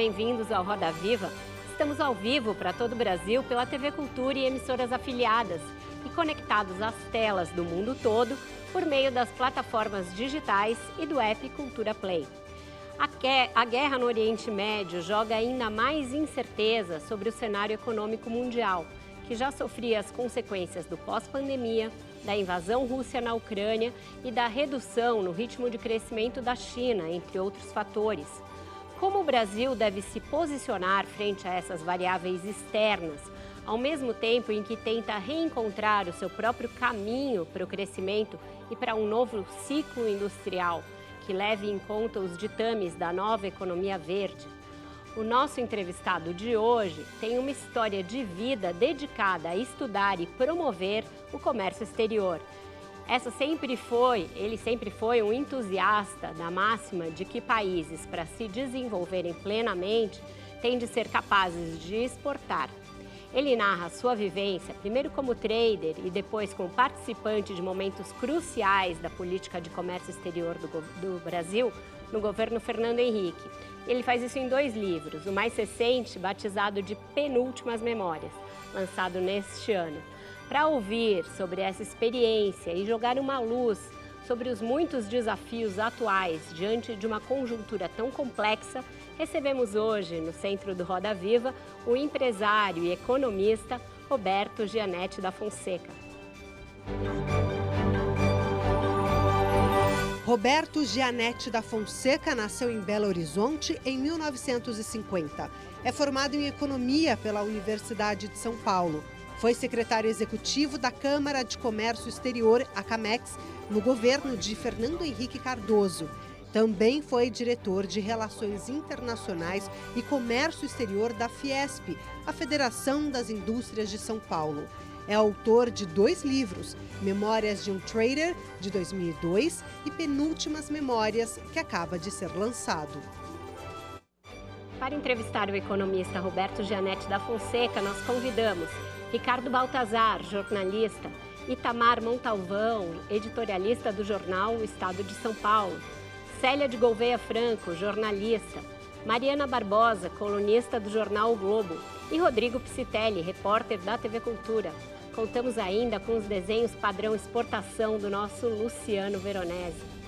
Bem-vindos ao Roda Viva. Estamos ao vivo para todo o Brasil pela TV Cultura e emissoras afiliadas e conectados às telas do mundo todo por meio das plataformas digitais e do app Cultura Play. A guerra no Oriente Médio joga ainda mais incerteza sobre o cenário econômico mundial, que já sofria as consequências do pós-pandemia, da invasão russa na Ucrânia e da redução no ritmo de crescimento da China, entre outros fatores. Como o Brasil deve se posicionar frente a essas variáveis externas, ao mesmo tempo em que tenta reencontrar o seu próprio caminho para o crescimento e para um novo ciclo industrial que leve em conta os ditames da nova economia verde? O nosso entrevistado de hoje tem uma história de vida dedicada a estudar e promover o comércio exterior essa sempre foi, ele sempre foi um entusiasta da máxima de que países, para se desenvolverem plenamente, têm de ser capazes de exportar. Ele narra sua vivência, primeiro como trader e depois como participante de momentos cruciais da política de comércio exterior do, do Brasil no governo Fernando Henrique. Ele faz isso em dois livros, o mais recente, batizado de Penúltimas Memórias, lançado neste ano para ouvir sobre essa experiência e jogar uma luz sobre os muitos desafios atuais diante de uma conjuntura tão complexa, recebemos hoje, no centro do Roda Viva, o empresário e economista Roberto Gianetti da Fonseca. Roberto Gianetti da Fonseca nasceu em Belo Horizonte em 1950. É formado em economia pela Universidade de São Paulo. Foi secretário executivo da Câmara de Comércio Exterior, a CAMEX, no governo de Fernando Henrique Cardoso. Também foi diretor de Relações Internacionais e Comércio Exterior da Fiesp, a Federação das Indústrias de São Paulo. É autor de dois livros, Memórias de um Trader, de 2002, e Penúltimas Memórias, que acaba de ser lançado. Para entrevistar o economista Roberto Gianetti da Fonseca, nós convidamos Ricardo Baltazar, jornalista, Itamar Montalvão, editorialista do jornal O Estado de São Paulo, Célia de Gouveia Franco, jornalista, Mariana Barbosa, colunista do jornal o Globo, e Rodrigo Psitelli, repórter da TV Cultura. Contamos ainda com os desenhos padrão exportação do nosso Luciano Veronese.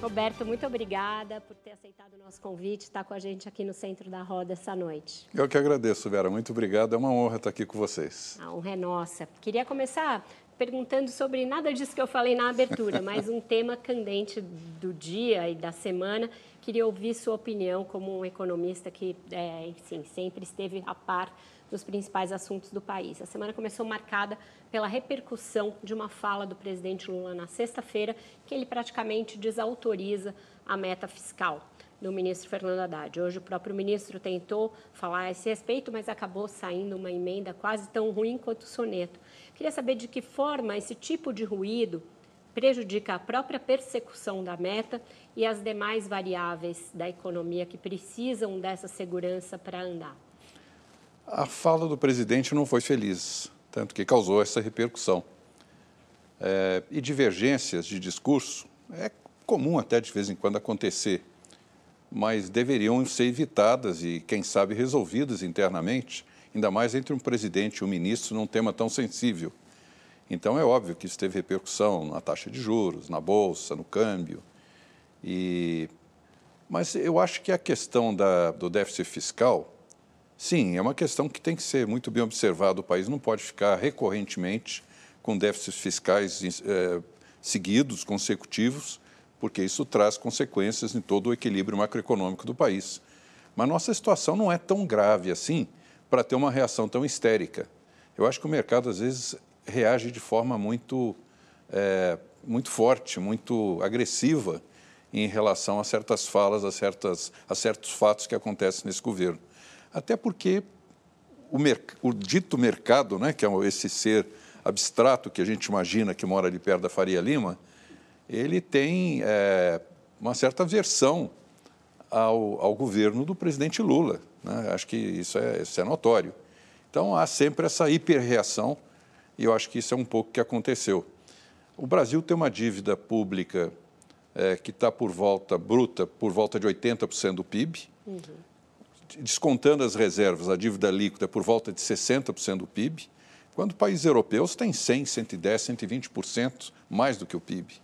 Roberto, muito obrigada por ter aceitado o nosso convite, estar com a gente aqui no Centro da Roda essa noite. Eu que agradeço, Vera. Muito obrigado. É uma honra estar aqui com vocês. A honra é nossa. Queria começar perguntando sobre nada disso que eu falei na abertura, mas um tema candente do dia e da semana. Queria ouvir sua opinião como um economista que, é, enfim, sempre esteve a par dos principais assuntos do país. A semana começou marcada pela repercussão de uma fala do presidente Lula na sexta-feira, que ele praticamente desautoriza a meta fiscal do ministro Fernando Haddad. Hoje o próprio ministro tentou falar a esse respeito, mas acabou saindo uma emenda quase tão ruim quanto o soneto. Queria saber de que forma esse tipo de ruído prejudica a própria persecução da meta e as demais variáveis da economia que precisam dessa segurança para andar. A fala do presidente não foi feliz, tanto que causou essa repercussão. É, e divergências de discurso é comum até de vez em quando acontecer, mas deveriam ser evitadas e, quem sabe, resolvidas internamente, ainda mais entre um presidente e um ministro num tema tão sensível. Então é óbvio que isso teve repercussão na taxa de juros, na bolsa, no câmbio. E... Mas eu acho que a questão da, do déficit fiscal Sim, é uma questão que tem que ser muito bem observada. O país não pode ficar recorrentemente com déficits fiscais é, seguidos, consecutivos, porque isso traz consequências em todo o equilíbrio macroeconômico do país. Mas nossa situação não é tão grave assim para ter uma reação tão histérica. Eu acho que o mercado, às vezes, reage de forma muito é, muito forte, muito agressiva em relação a certas falas, a, certas, a certos fatos que acontecem nesse governo. Até porque o, o dito mercado, né, que é esse ser abstrato que a gente imagina que mora ali perto da Faria Lima, ele tem é, uma certa aversão ao, ao, governo do presidente Lula. Né? Acho que isso é, isso é notório. Então há sempre essa hiperreação e eu acho que isso é um pouco que aconteceu. O Brasil tem uma dívida pública é, que está por volta, bruta, por volta de 80% do PIB. Uhum. Descontando as reservas, a dívida líquida é por volta de 60% do PIB, quando países europeus têm 100, 110, 120% mais do que o PIB.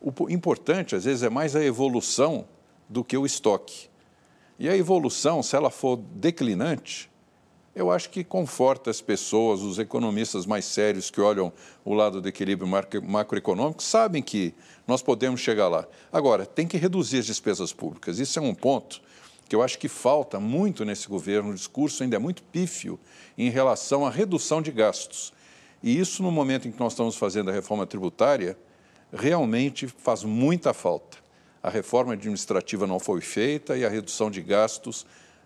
O importante, às vezes, é mais a evolução do que o estoque. E a evolução, se ela for declinante, eu acho que conforta as pessoas, os economistas mais sérios que olham o lado do equilíbrio macroeconômico, sabem que nós podemos chegar lá. Agora, tem que reduzir as despesas públicas. Isso é um ponto que eu acho que falta muito nesse governo. O discurso ainda é muito pífio em relação à redução de gastos. E isso, no momento em que nós estamos fazendo a reforma tributária, realmente faz muita falta. A reforma administrativa não foi feita e a redução de gastos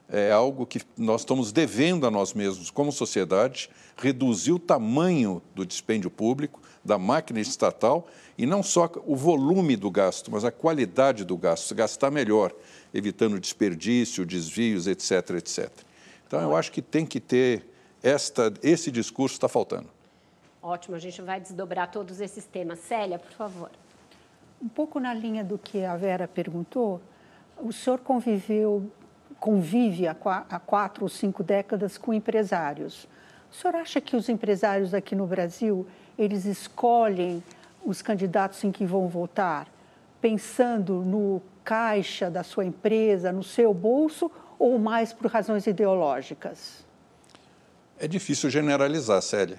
é algo que nós estamos devendo a nós mesmos como sociedade, reduzir o tamanho do dispêndio público, da máquina estatal, e não só o volume do gasto, mas a qualidade do gasto, gastar melhor, evitando desperdício, desvios, etc, etc. Então, eu acho que tem que ter esta, esse discurso está faltando. Ótimo, a gente vai desdobrar todos esses temas. Célia, por favor. Um pouco na linha do que a Vera perguntou, o senhor conviveu convive há quatro ou cinco décadas com empresários. O senhor acha que os empresários aqui no Brasil, eles escolhem os candidatos em que vão votar pensando no caixa da sua empresa, no seu bolso, ou mais por razões ideológicas? É difícil generalizar, Célia.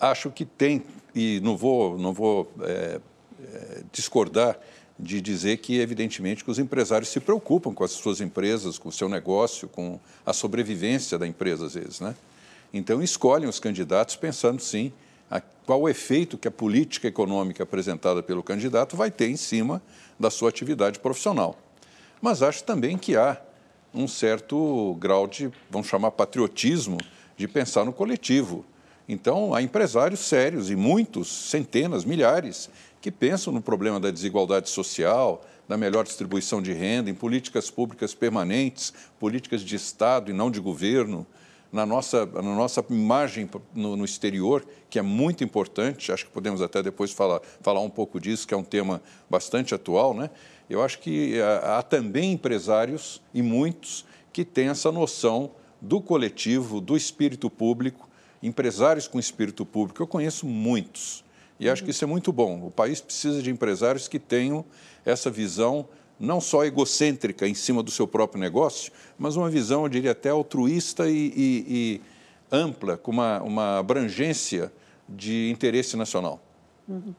Acho que tem, e não vou, não vou é, é, discordar, de dizer que, evidentemente, que os empresários se preocupam com as suas empresas, com o seu negócio, com a sobrevivência da empresa, às vezes. Né? Então, escolhem os candidatos pensando, sim, qual o efeito que a política econômica apresentada pelo candidato vai ter em cima da sua atividade profissional. Mas acho também que há um certo grau de, vamos chamar, patriotismo de pensar no coletivo. Então, há empresários sérios, e muitos, centenas, milhares, que pensam no problema da desigualdade social, da melhor distribuição de renda, em políticas públicas permanentes, políticas de Estado e não de governo, na nossa, na nossa imagem no, no, exterior, que é muito importante, acho que podemos até depois falar, falar um pouco disso, que é um tema bastante atual. Né? Eu acho que há, eh, há também empresários, e muitos, que têm essa noção do coletivo, do espírito público, empresários com espírito público. Eu conheço muitos e acho que isso é muito bom. O país precisa de empresários que tenham essa visão não só egocêntrica em cima do seu próprio negócio, mas uma visão, eu diria, até altruísta e, e, e ampla, com uma, uma abrangência de interesse nacional. Uhum.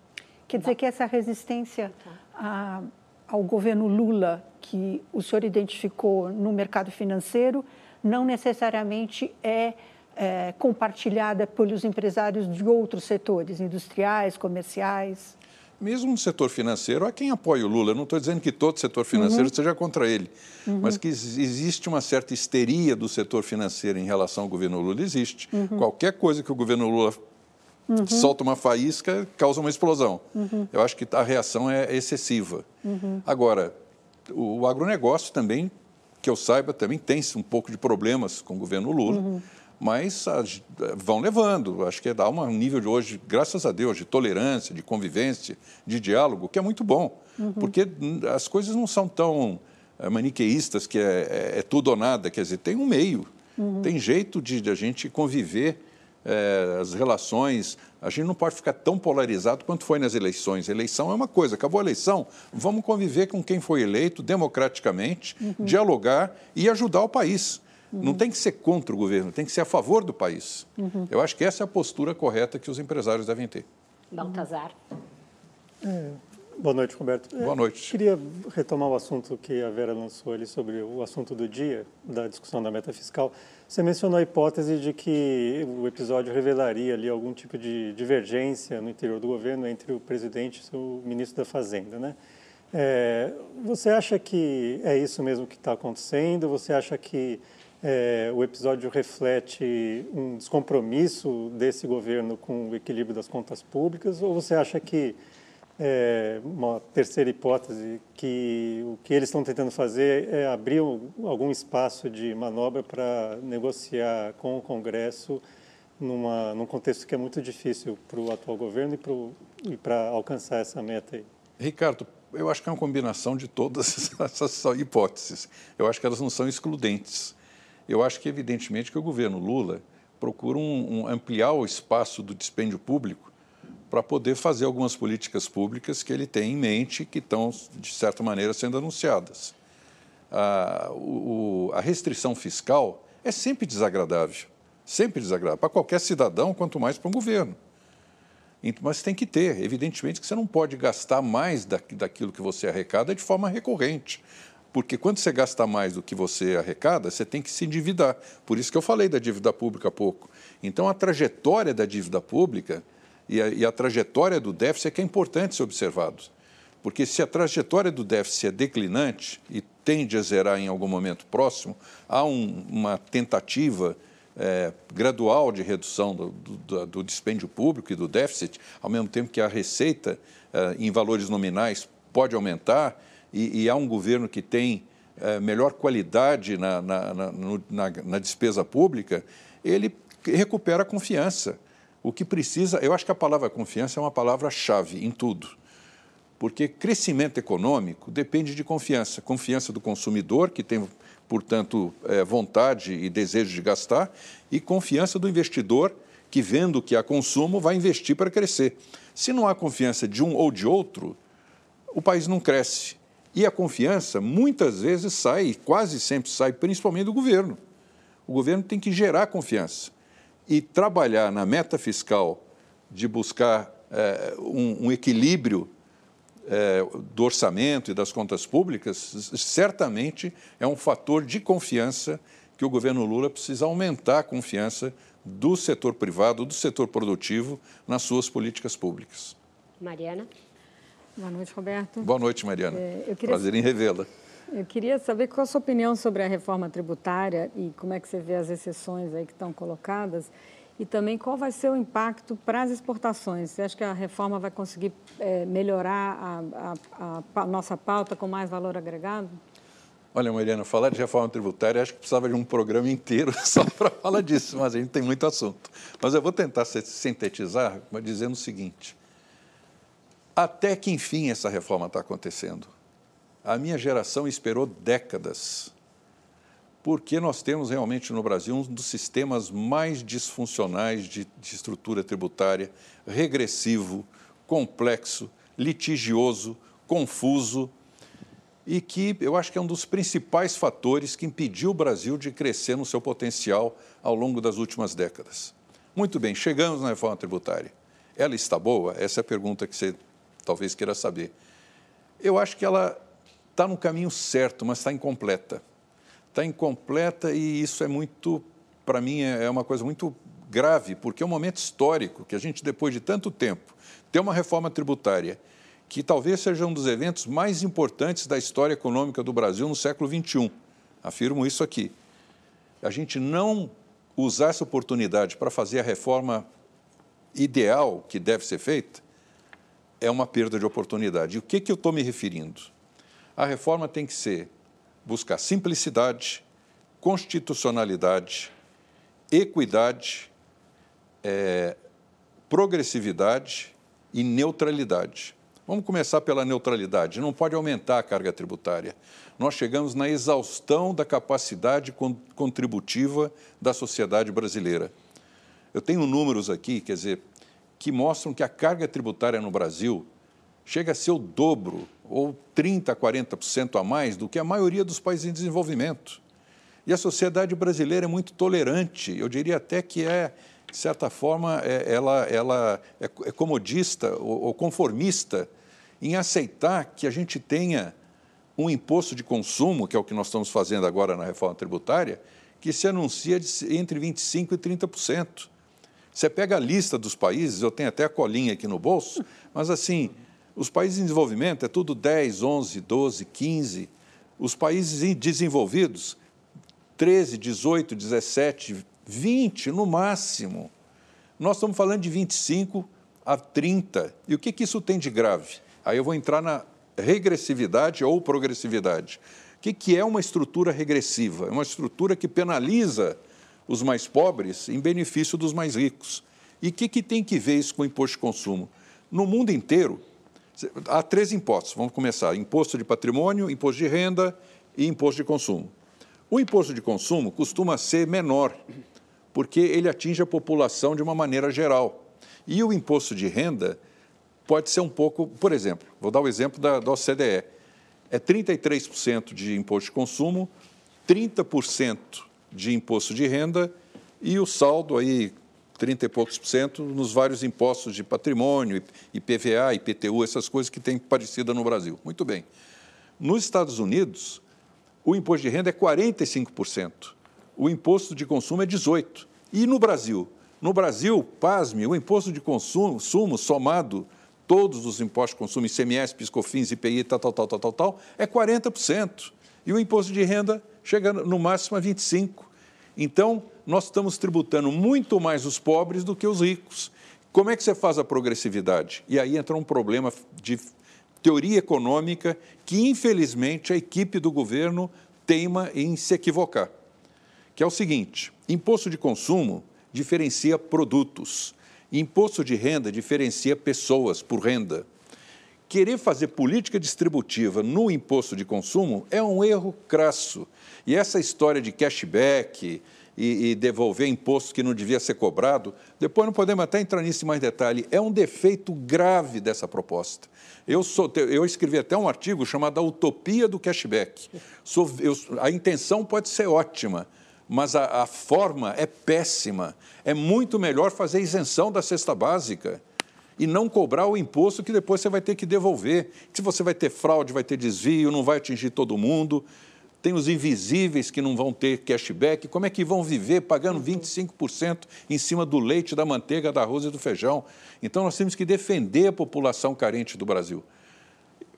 Quer dizer que essa resistência a, ao governo Lula, que o senhor identificou no mercado financeiro, não necessariamente é é, compartilhada pelos empresários de outros setores, industriais, comerciais? Mesmo no setor financeiro, há quem apoia o Lula. Eu não estou dizendo que todo setor financeiro uhum. seja contra ele, uhum. mas que existe uma certa histeria do setor financeiro em relação ao governo Lula. Existe. Uhum. Qualquer coisa que o governo Lula uhum. solta uma faísca causa uma explosão. Uhum. Eu acho que a reação é excessiva. Uhum. Agora, o agronegócio também, que eu saiba, também tem um pouco de problemas com o governo Lula mas as, vão levando. Acho que dá um nível de hoje, graças a Deus, de tolerância, de convivência, de diálogo, que é muito bom. Uhum. Porque as coisas não são tão é, maniqueístas, que é, é, é, tudo ou nada. Quer dizer, tem um meio, uhum. tem jeito de, de, a gente conviver é, as relações. A gente não pode ficar tão polarizado quanto foi nas eleições. A eleição é uma coisa, acabou a eleição, vamos conviver com quem foi eleito democraticamente, uhum. dialogar e ajudar o país. Uhum. Não tem que ser contra o governo, tem que ser a favor do país. Uhum. Eu acho que essa é a postura correta que os empresários devem ter. Baltazar. É, Boa noite, Roberto. Boa noite. Eu queria retomar o assunto que a Vera lançou ali sobre o assunto do dia, da discussão da meta fiscal. Você mencionou a hipótese de que o episódio revelaria ali algum tipo de divergência no interior do governo entre o presidente e o ministro da Fazenda, né? É, você acha que é isso mesmo que está acontecendo? Você acha que é, o episódio reflete um descompromisso desse governo com o equilíbrio das contas públicas? Ou você acha que é, uma terceira hipótese, que o que eles estão tentando fazer é abrir algum espaço de manobra para negociar com o Congresso numa, num contexto que é muito difícil para o atual governo e para alcançar essa meta aí? Ricardo, eu acho que é uma combinação de todas essas hipóteses. Eu acho que elas não são excludentes. Eu acho que, evidentemente, que o governo Lula procura um, um ampliar o espaço do dispêndio público para poder fazer algumas políticas públicas que ele tem em mente que estão, de certa maneira, sendo anunciadas. A, o, a restrição fiscal é sempre desagradável, sempre desagradável, para qualquer cidadão, quanto mais para um governo. Mas tem que ter, evidentemente que você não pode gastar mais daquilo que você arrecada de forma recorrente. Porque quando você gasta mais do que você arrecada, você tem que se endividar. Por isso que eu falei da dívida pública há pouco. Então, a trajetória da dívida pública e a, e a trajetória do déficit é que é importante ser observado. Porque se a trajetória do déficit é declinante e tende a zerar em algum momento próximo, há um, uma tentativa é, gradual de redução do, do, do, dispêndio público e do déficit, ao mesmo tempo que a receita é, em valores nominais pode aumentar e, e há um governo que tem é, melhor qualidade na, na, na, na, na despesa pública, ele recupera a confiança. O que precisa, eu acho que a palavra confiança é uma palavra-chave em tudo. Porque crescimento econômico depende de confiança. Confiança do consumidor, que tem, portanto, é, vontade e desejo de gastar, e confiança do investidor, que, vendo que há consumo, vai investir para crescer. Se não há confiança de um ou de outro, o país não cresce. E a confiança, muitas vezes, sai, quase sempre sai, principalmente do governo. O governo tem que gerar confiança e trabalhar na meta fiscal de buscar é, um, um, equilíbrio é, do orçamento e das contas públicas, certamente é um fator de confiança que o governo Lula precisa aumentar a confiança do setor privado, do setor produtivo nas suas políticas públicas. Mariana. Boa noite, Roberto. Boa noite, Mariana. É, queria... Prazer em revê-la. Eu queria saber qual a sua opinião sobre a reforma tributária e como é que você vê as exceções aí que estão colocadas e também qual vai ser o impacto para as exportações. Você acha que a reforma vai conseguir é, melhorar a, a, a, nossa pauta com mais valor agregado? Olha, Mariana, falar de reforma tributária, acho que precisava de um programa inteiro só para falar disso, mas a gente tem muito assunto. Mas eu vou tentar sintetizar dizendo o seguinte: até que enfim essa reforma está acontecendo? A minha geração esperou décadas, porque nós temos realmente no Brasil um dos sistemas mais disfuncionais de, de estrutura tributária, regressivo, complexo, litigioso, confuso, e que eu acho que é um dos principais fatores que impediu o Brasil de crescer no seu potencial ao longo das últimas décadas. Muito bem, chegamos na reforma tributária. Ela está boa? Essa é a pergunta que você talvez queira saber. Eu acho que ela está no caminho certo, mas está incompleta. Está incompleta e isso é muito, para mim, é, é uma coisa muito grave, porque é um momento histórico que a gente, depois de tanto tempo, tem uma reforma tributária que talvez seja um dos eventos mais importantes da história econômica do Brasil no século XXI. Afirmo isso aqui. A gente não usar essa oportunidade para fazer a reforma ideal que deve ser feita é uma perda de oportunidade. E o que, que eu estou me referindo? A reforma tem que ser buscar simplicidade, constitucionalidade, equidade, é, progressividade e neutralidade. Vamos começar pela neutralidade. Não pode aumentar a carga tributária. Nós chegamos na exaustão da capacidade contributiva da sociedade brasileira. Eu tenho números aqui, quer dizer, que mostram que a carga tributária no Brasil chega a ser o dobro ou 30%, 40% a mais do que a maioria dos países em desenvolvimento. E a sociedade brasileira é muito tolerante, eu diria até que é, de certa forma, é, ela, ela é, é comodista ou, ou conformista em aceitar que a gente tenha um imposto de consumo, que é o que nós estamos fazendo agora na reforma tributária, que se anuncia de entre 25% e 30%. Você pega a lista dos países, eu tenho até a colinha aqui no bolso, mas assim, os países em desenvolvimento é tudo 10, 11, 12, 15. Os países desenvolvidos, 13, 18, 17, 20 no máximo. Nós estamos falando de 25 a 30. E o que, que isso tem de grave? Aí eu vou entrar na regressividade ou progressividade. O que, que é uma estrutura regressiva? É uma estrutura que penaliza os mais pobres em benefício dos mais ricos. E o que, que tem que ver isso com o imposto de consumo? No mundo inteiro, há três impostos. Vamos começar: imposto de patrimônio, imposto de renda e imposto de consumo. O imposto de consumo costuma ser menor, porque ele atinge a população de uma maneira geral. E o imposto de renda pode ser um pouco, por exemplo, vou dar o exemplo da, da OCDE. É 33% de imposto de consumo, 30% de imposto de renda e o saldo aí 30 e poucos por cento nos vários impostos de patrimônio, IPVA, IPTU, essas coisas que tem parecida no Brasil. Muito bem. Nos Estados Unidos, o imposto de renda é 45%, o imposto de consumo é 18%. E no Brasil? No Brasil, pasme, o imposto de consumo sumo, somado todos os impostos de consumo, ICMS, PiscoFins, IPI, tal, tal, tal, tal, tal, tal, é 40%. E o imposto de renda chega no máximo a 25%. Então, nós estamos tributando muito mais os pobres do que os ricos. Como é que você faz a progressividade? E aí entra um problema de teoria econômica que, infelizmente, a equipe do governo teima em se equivocar. Que é o seguinte: imposto de consumo diferencia produtos, imposto de renda diferencia pessoas por renda querer fazer política distributiva no imposto de consumo é um erro crasso. E essa história de cashback e, e devolver imposto que não devia ser cobrado, depois não podemos até entrar nisso em mais detalhe, é um defeito grave dessa proposta. Eu, sou, eu escrevi até um artigo chamado A Utopia do Cashback. Sou, eu, a intenção pode ser ótima, mas a, a forma é péssima. É muito melhor fazer isenção da cesta básica e não cobrar o imposto que depois você vai ter que devolver. Se você vai ter fraude, vai ter desvio, não vai atingir todo mundo. Tem os invisíveis que não vão ter cashback. Como é que vão viver pagando 25% em cima do leite, da manteiga, da arroz e do feijão? Então nós temos que defender a população carente do Brasil.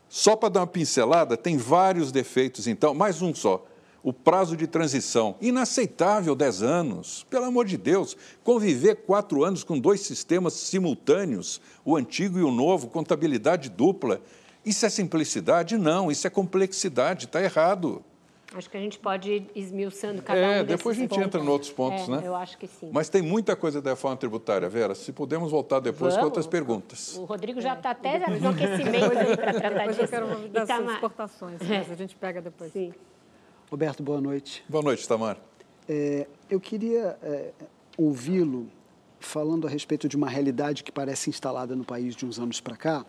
Só para dar uma pincelada, tem vários defeitos, então, mais um só o prazo de transição. Inaceitável 10 anos. Pelo amor de Deus, conviver quatro anos com dois sistemas simultâneos, o antigo e o novo, contabilidade dupla. Isso é simplicidade? Não, isso é complexidade, está errado. Acho que a gente pode ir esmiuçando cada é, um desses depois a gente pontos. entra em outros pontos, é, né? Eu acho que sim. Mas tem muita coisa da reforma tributária, Vera. Se podemos voltar depois Vamos. com outras perguntas. O Rodrigo já está até no aquecimento aí para tratar depois disso. eu quero das Itamar... exportações, mas a gente pega depois. Sim. Roberto, boa noite. Boa noite, Tamar. É, eu queria é, ouvi-lo falando a respeito de uma realidade que parece instalada no país de uns anos para cá,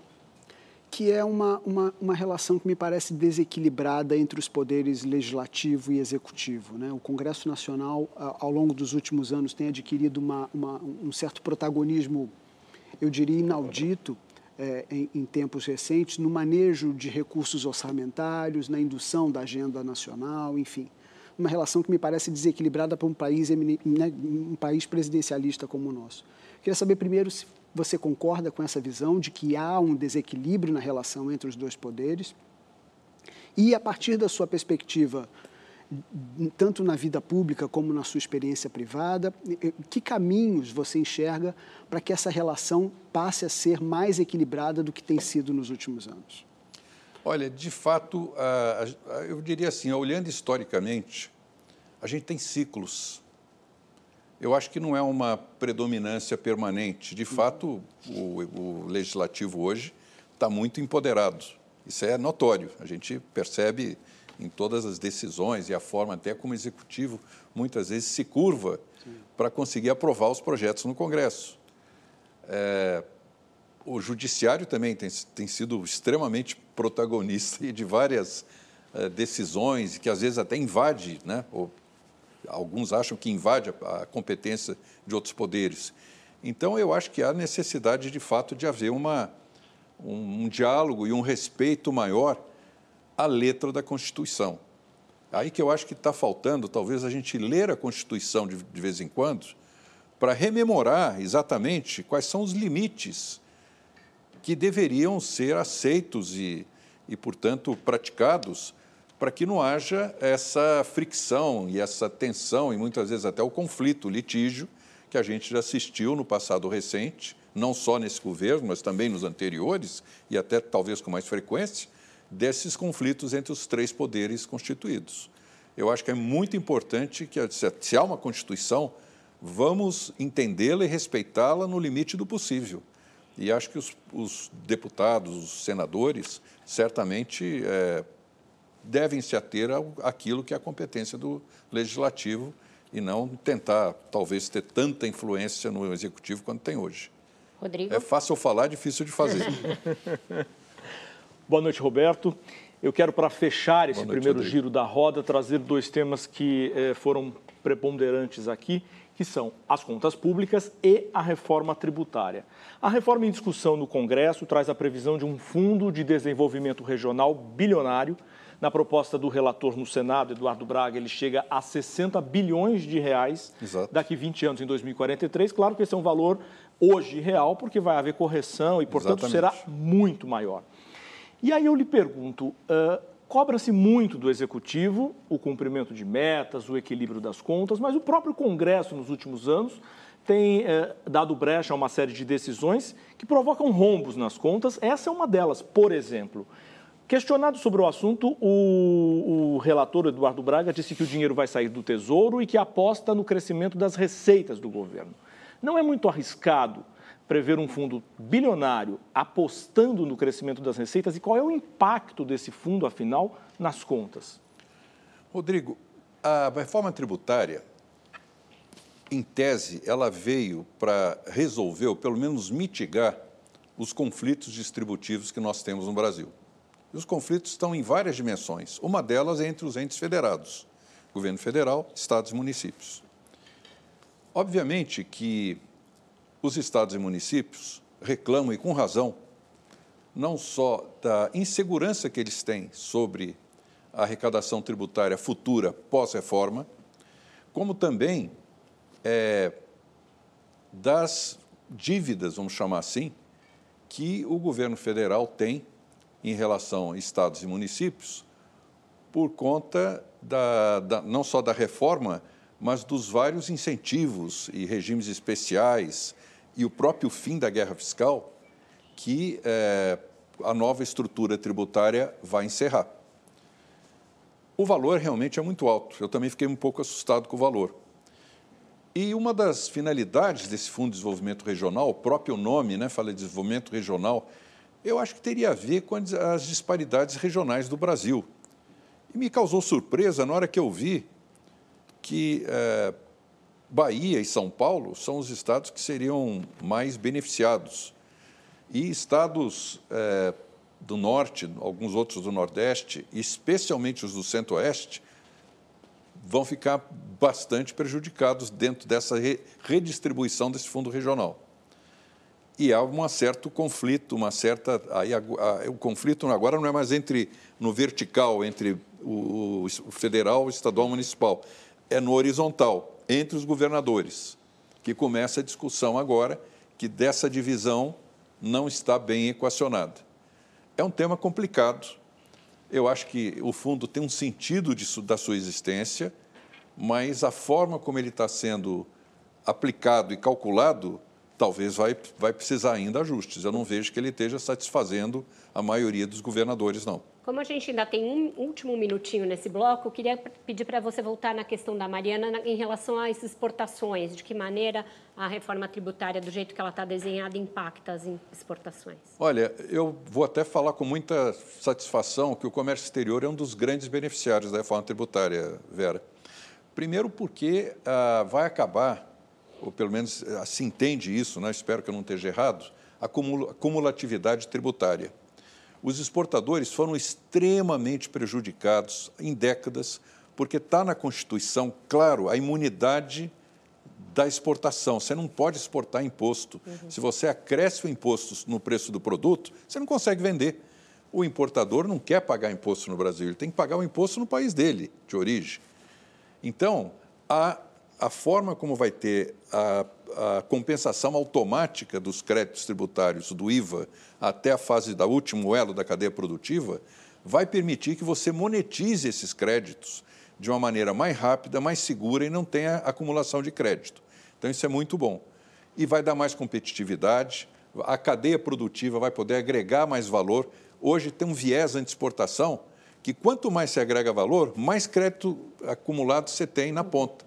que é uma, uma, uma, relação que me parece desequilibrada entre os poderes legislativo e executivo. Né? O Congresso Nacional, ao longo dos últimos anos, tem adquirido uma, uma, um certo protagonismo, eu diria, inaudito é, em, em, tempos recentes no manejo de recursos orçamentários, na indução da agenda nacional, enfim. Uma relação que me parece desequilibrada para um país, né, um país presidencialista como o nosso. Queria saber primeiro se você concorda com essa visão de que há um desequilíbrio na relação entre os dois poderes e, a partir da sua perspectiva tanto na vida pública como na sua experiência privada? Que caminhos você enxerga para que essa relação passe a ser mais equilibrada do que tem sido nos últimos anos? Olha, de fato, eu diria assim, olhando historicamente, a gente tem ciclos. Eu acho que não é uma predominância permanente. De fato, o, o legislativo hoje está muito empoderado. Isso é notório. A gente percebe em todas as decisões e a forma até como o executivo muitas vezes se curva para conseguir aprovar os projetos no Congresso. É, o judiciário também tem, tem sido extremamente protagonista de várias é, decisões que às vezes até invade, né? Ou, alguns acham que invade a, a competência de outros poderes. Então, eu acho que há necessidade, de fato, de haver uma, um, um diálogo e um respeito maior à letra da Constituição. Aí que eu acho que está faltando, talvez, a gente ler a Constituição de, de vez em quando, para rememorar exatamente quais são os limites que deveriam ser aceitos e, e portanto, praticados para que não haja essa fricção e essa tensão e muitas vezes até o conflito, o litígio que a gente já assistiu no passado recente, não só nesse governo, mas também nos anteriores e até talvez com mais frequência, desses conflitos entre os três poderes constituídos. Eu acho que é muito importante que, se há uma Constituição, vamos entendê-la e respeitá-la no limite do possível. E acho que os, os deputados, os senadores, certamente é, devem se ater àquilo que é a competência do legislativo e não tentar, talvez, ter tanta influência no executivo quanto tem hoje. Rodrigo? É fácil falar, difícil de fazer. Boa noite, Roberto. Eu quero, para fechar esse noite, primeiro Rodrigo. giro da roda, trazer dois temas que eh, foram preponderantes aqui, que são as contas públicas e a reforma tributária. A reforma em discussão no Congresso traz a previsão de um fundo de desenvolvimento regional bilionário na proposta do relator no Senado, Eduardo Braga, ele chega a 60 bilhões de reais Exato. daqui 20 anos, em 2043. Claro que esse é um valor hoje real, porque vai haver correção e, portanto, Exatamente. será muito maior. E aí eu lhe pergunto, uh, cobra-se muito do Executivo o cumprimento de metas, o equilíbrio das contas, mas o próprio Congresso, nos últimos anos, tem dado brecha a uma série de decisões que provocam rombos nas contas. Essa é uma delas, por exemplo. Questionado sobre o assunto, o, o, relator Eduardo Braga disse que o dinheiro vai sair do Tesouro e que aposta no crescimento das receitas do governo. Não é muito arriscado prever um fundo bilionário apostando no crescimento das receitas e qual é o impacto desse fundo, afinal, nas contas? Rodrigo, a reforma tributária, em tese, ela veio para resolver, ou pelo menos mitigar, os conflitos distributivos que nós temos no Brasil. E os conflitos estão em várias dimensões. Uma delas é entre os entes federados, governo federal, estados e municípios. Obviamente que os estados e municípios reclamam, e com razão, não só da insegurança que eles têm sobre a arrecadação tributária futura pós-reforma, como também é, das dívidas, vamos chamar assim, que o governo federal tem em relação a estados e municípios por conta da, da, não só da reforma, mas dos vários incentivos e regimes especiais e o próprio fim da guerra fiscal que é, a nova estrutura tributária vai encerrar. O valor realmente é muito alto. Eu também fiquei um pouco assustado com o valor. E uma das finalidades desse Fundo de Desenvolvimento Regional, o próprio nome, né, fala de desenvolvimento regional, eu acho que teria a ver com as disparidades regionais do Brasil. E me causou surpresa na hora que eu vi que é, Bahia e São Paulo são os estados que seriam mais beneficiados. E estados é, do norte, alguns outros do nordeste, especialmente os do centro-oeste, vão ficar bastante prejudicados dentro dessa redistribuição desse fundo regional e há um certo conflito, uma certa. Aí, a, a, o conflito agora não é mais entre no vertical, entre o, o federal, o estadual, o municipal, é no horizontal, entre os governadores, que começa a discussão agora que dessa divisão não está bem equacionada. É um tema complicado. Eu acho que o fundo tem um sentido da sua existência, mas a forma como ele está sendo aplicado e calculado talvez vai, vai precisar ainda ajustes. Eu não vejo que ele esteja satisfazendo a maioria dos governadores, não. Como a gente ainda tem um último minutinho nesse bloco, eu queria pedir para você voltar na questão da Mariana em relação às exportações. De que maneira a reforma tributária, do jeito que ela está desenhada, impacta as exportações? Olha, eu vou até falar com muita satisfação que o comércio exterior é um dos grandes beneficiários da reforma tributária, Vera. Primeiro porque ah, vai acabar ou pelo menos eh, se entende isso, né? espero que eu não esteja errado, a cumulatividade tributária. Os exportadores foram extremamente prejudicados em décadas, porque está na Constituição, claro, a imunidade da exportação. Você não pode exportar imposto. Uhum. Se você acresce o imposto no preço do produto, você não consegue vender. O importador não quer pagar imposto no Brasil, ele tem que pagar o imposto no país dele, de origem. Então, a, a forma como vai ter a, a compensação automática dos créditos tributários do IVA até a fase da último elo da cadeia produtiva vai permitir que você monetize esses créditos de uma maneira mais rápida, mais segura e não tenha acumulação de crédito. Então, isso é muito bom. E vai dar mais competitividade, a cadeia produtiva vai poder agregar mais valor. Hoje tem um viés anti-exportação que quanto mais se agrega valor, mais crédito acumulado você tem na ponta.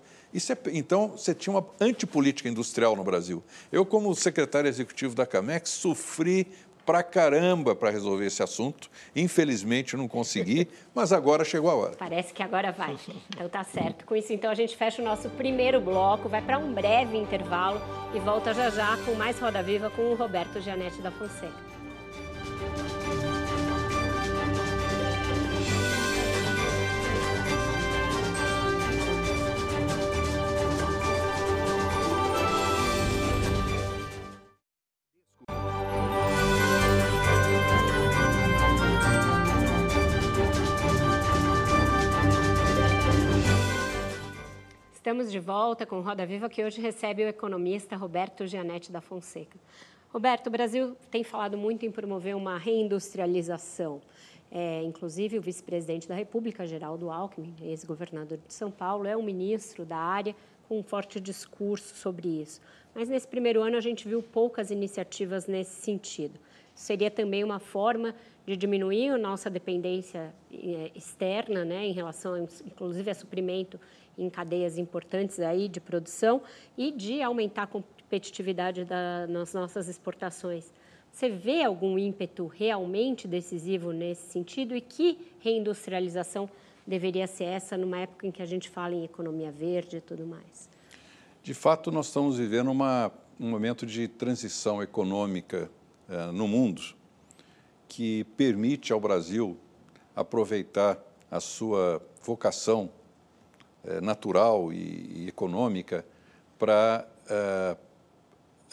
Então, você tinha uma antipolítica industrial no Brasil. Eu, como secretário executivo da Camex, sofri pra caramba para resolver esse assunto. Infelizmente não consegui, mas agora chegou a hora. Parece que agora vai. Então tá certo. Com isso, então a gente fecha o nosso primeiro bloco, vai para um breve intervalo e volta já já com mais Roda Viva com o Roberto Gianetti da Fonseca. Estamos de volta com Roda Viva, que hoje recebe o economista Roberto Gianetti da Fonseca. Roberto, o Brasil tem falado muito em promover uma reindustrialização. É, inclusive, o vice-presidente da República, Geraldo Alckmin, ex-governador de São Paulo, é um ministro da área com um forte discurso sobre isso. Mas nesse primeiro ano a gente viu poucas iniciativas nesse sentido. Seria também uma forma de diminuir a nossa dependência é, externa, né, em relação, inclusive, a suprimento em cadeias importantes aí de produção e de aumentar a competitividade da, nas nossas exportações. Você vê algum ímpeto realmente decisivo nesse sentido e que reindustrialização deveria ser essa numa época em que a gente fala em economia verde e tudo mais? De fato, nós estamos vivendo uma, um momento de transição econômica eh, no mundo que permite ao Brasil aproveitar a sua vocação natural e, e, econômica para, eh,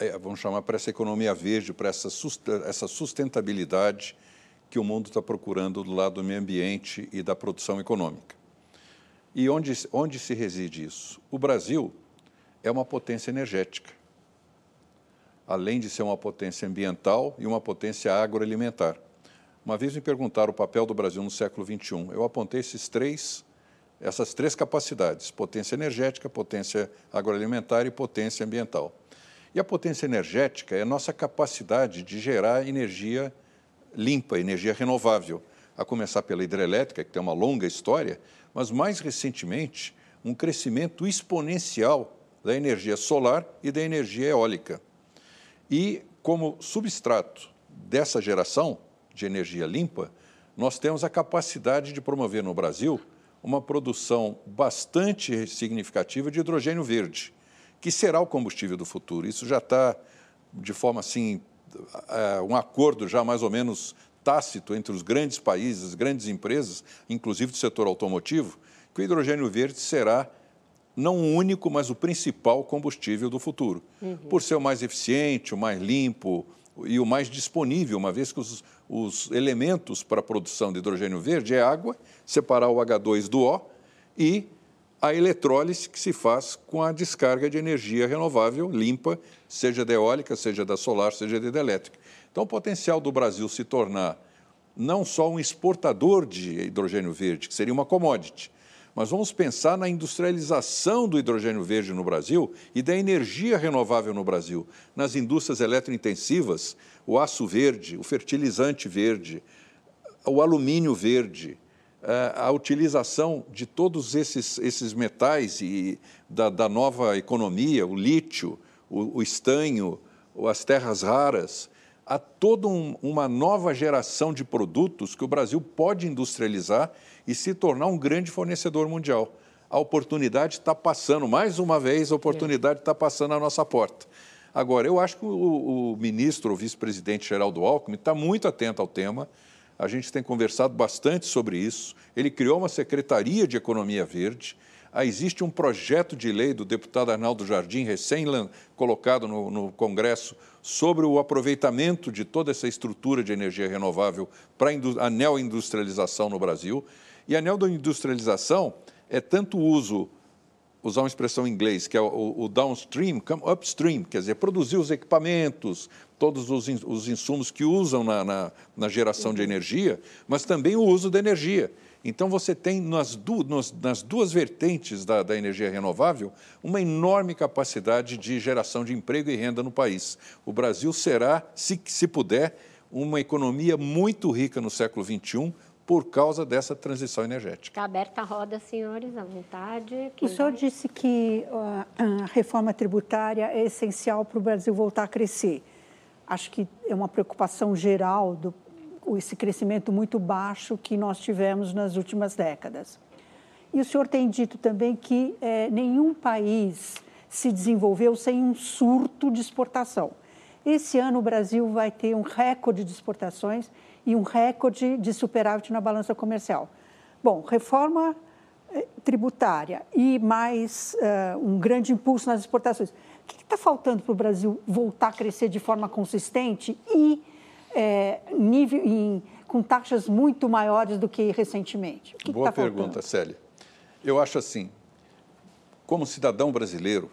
eh, vamos chamar, para essa economia verde, para essa, essa sustentabilidade que o mundo está procurando do lado do meio ambiente e da produção econômica. E onde, onde se reside isso? O Brasil é uma potência energética, além de ser uma potência ambiental e uma potência agroalimentar. Uma vez me perguntaram o papel do Brasil no século XXI. Eu apontei esses três essas três capacidades: potência energética, potência agroalimentar e potência ambiental. E a potência energética é a nossa capacidade de gerar energia limpa, energia renovável, a começar pela hidrelétrica, que tem uma longa história, mas mais recentemente, um crescimento exponencial da energia solar e da energia eólica. E como substrato dessa geração de energia limpa, nós temos a capacidade de promover no Brasil uma produção bastante significativa de hidrogênio verde, que será o combustível do futuro. Isso já está, de forma assim, é, um acordo já mais ou menos tácito entre os grandes países, as grandes empresas, inclusive do setor automotivo, que o hidrogênio verde será não o único, mas o principal combustível do futuro, uhum. por ser o mais eficiente, o mais limpo e o mais disponível, uma vez que os, os elementos para a produção de hidrogênio verde é água, separar o H2 do O e a eletrólise que se faz com a descarga de energia renovável limpa, seja da eólica, seja da solar, seja da hidrelétrica. Então, o potencial do Brasil se tornar não só um exportador de hidrogênio verde, que seria uma commodity, mas vamos pensar na industrialização do hidrogênio verde no Brasil e da energia renovável no Brasil, nas indústrias eletrointensivas, o aço verde, o fertilizante verde, o alumínio verde, eh, a utilização de todos esses, esses metais e da, da nova economia, o lítio, o, o estanho, as terras raras, há toda um, uma nova geração de produtos que o Brasil pode industrializar e se tornar um grande fornecedor mundial. A oportunidade está passando, mais uma vez, a oportunidade está passando à nossa porta. Agora, eu acho que o, o ministro, o vice-presidente Geraldo Alckmin, está muito atento ao tema. A gente tem conversado bastante sobre isso. Ele criou uma secretaria de economia verde. Ah, existe um projeto de lei do deputado Arnaldo Jardim, recém-colocado no, no Congresso, sobre o aproveitamento de toda essa estrutura de energia renovável para a neoindustrialização no Brasil. E a neoindustrialização é tanto o uso, usar uma expressão em inglês, que é o, downstream, upstream, quer dizer, produzir os equipamentos, todos os, os insumos que usam na, na, na geração de energia, mas também o uso da energia. Então, você tem nas, du nas duas vertentes da, da, energia renovável uma enorme capacidade de geração de emprego e renda no país. O Brasil será, se, se puder, uma economia muito rica no século XXI por causa dessa transição energética. Está aberta a roda, senhores, à vontade. Quem o senhor vai? disse que a reforma tributária é essencial para o Brasil voltar a crescer. Acho que é uma preocupação geral do esse crescimento muito baixo que nós tivemos nas últimas décadas. E o senhor tem dito também que é, nenhum país se desenvolveu sem um surto de exportação. Esse ano o Brasil vai ter um recorde de exportações e um recorde de superávit na balança comercial. Bom, reforma é, tributária e mais uh, um grande impulso nas exportações. O que está faltando para o Brasil voltar a crescer de forma consistente e é, nível, em, com taxas muito maiores do que recentemente? Que Boa que tá pergunta, faltando? Célia. Eu acho assim, como cidadão brasileiro,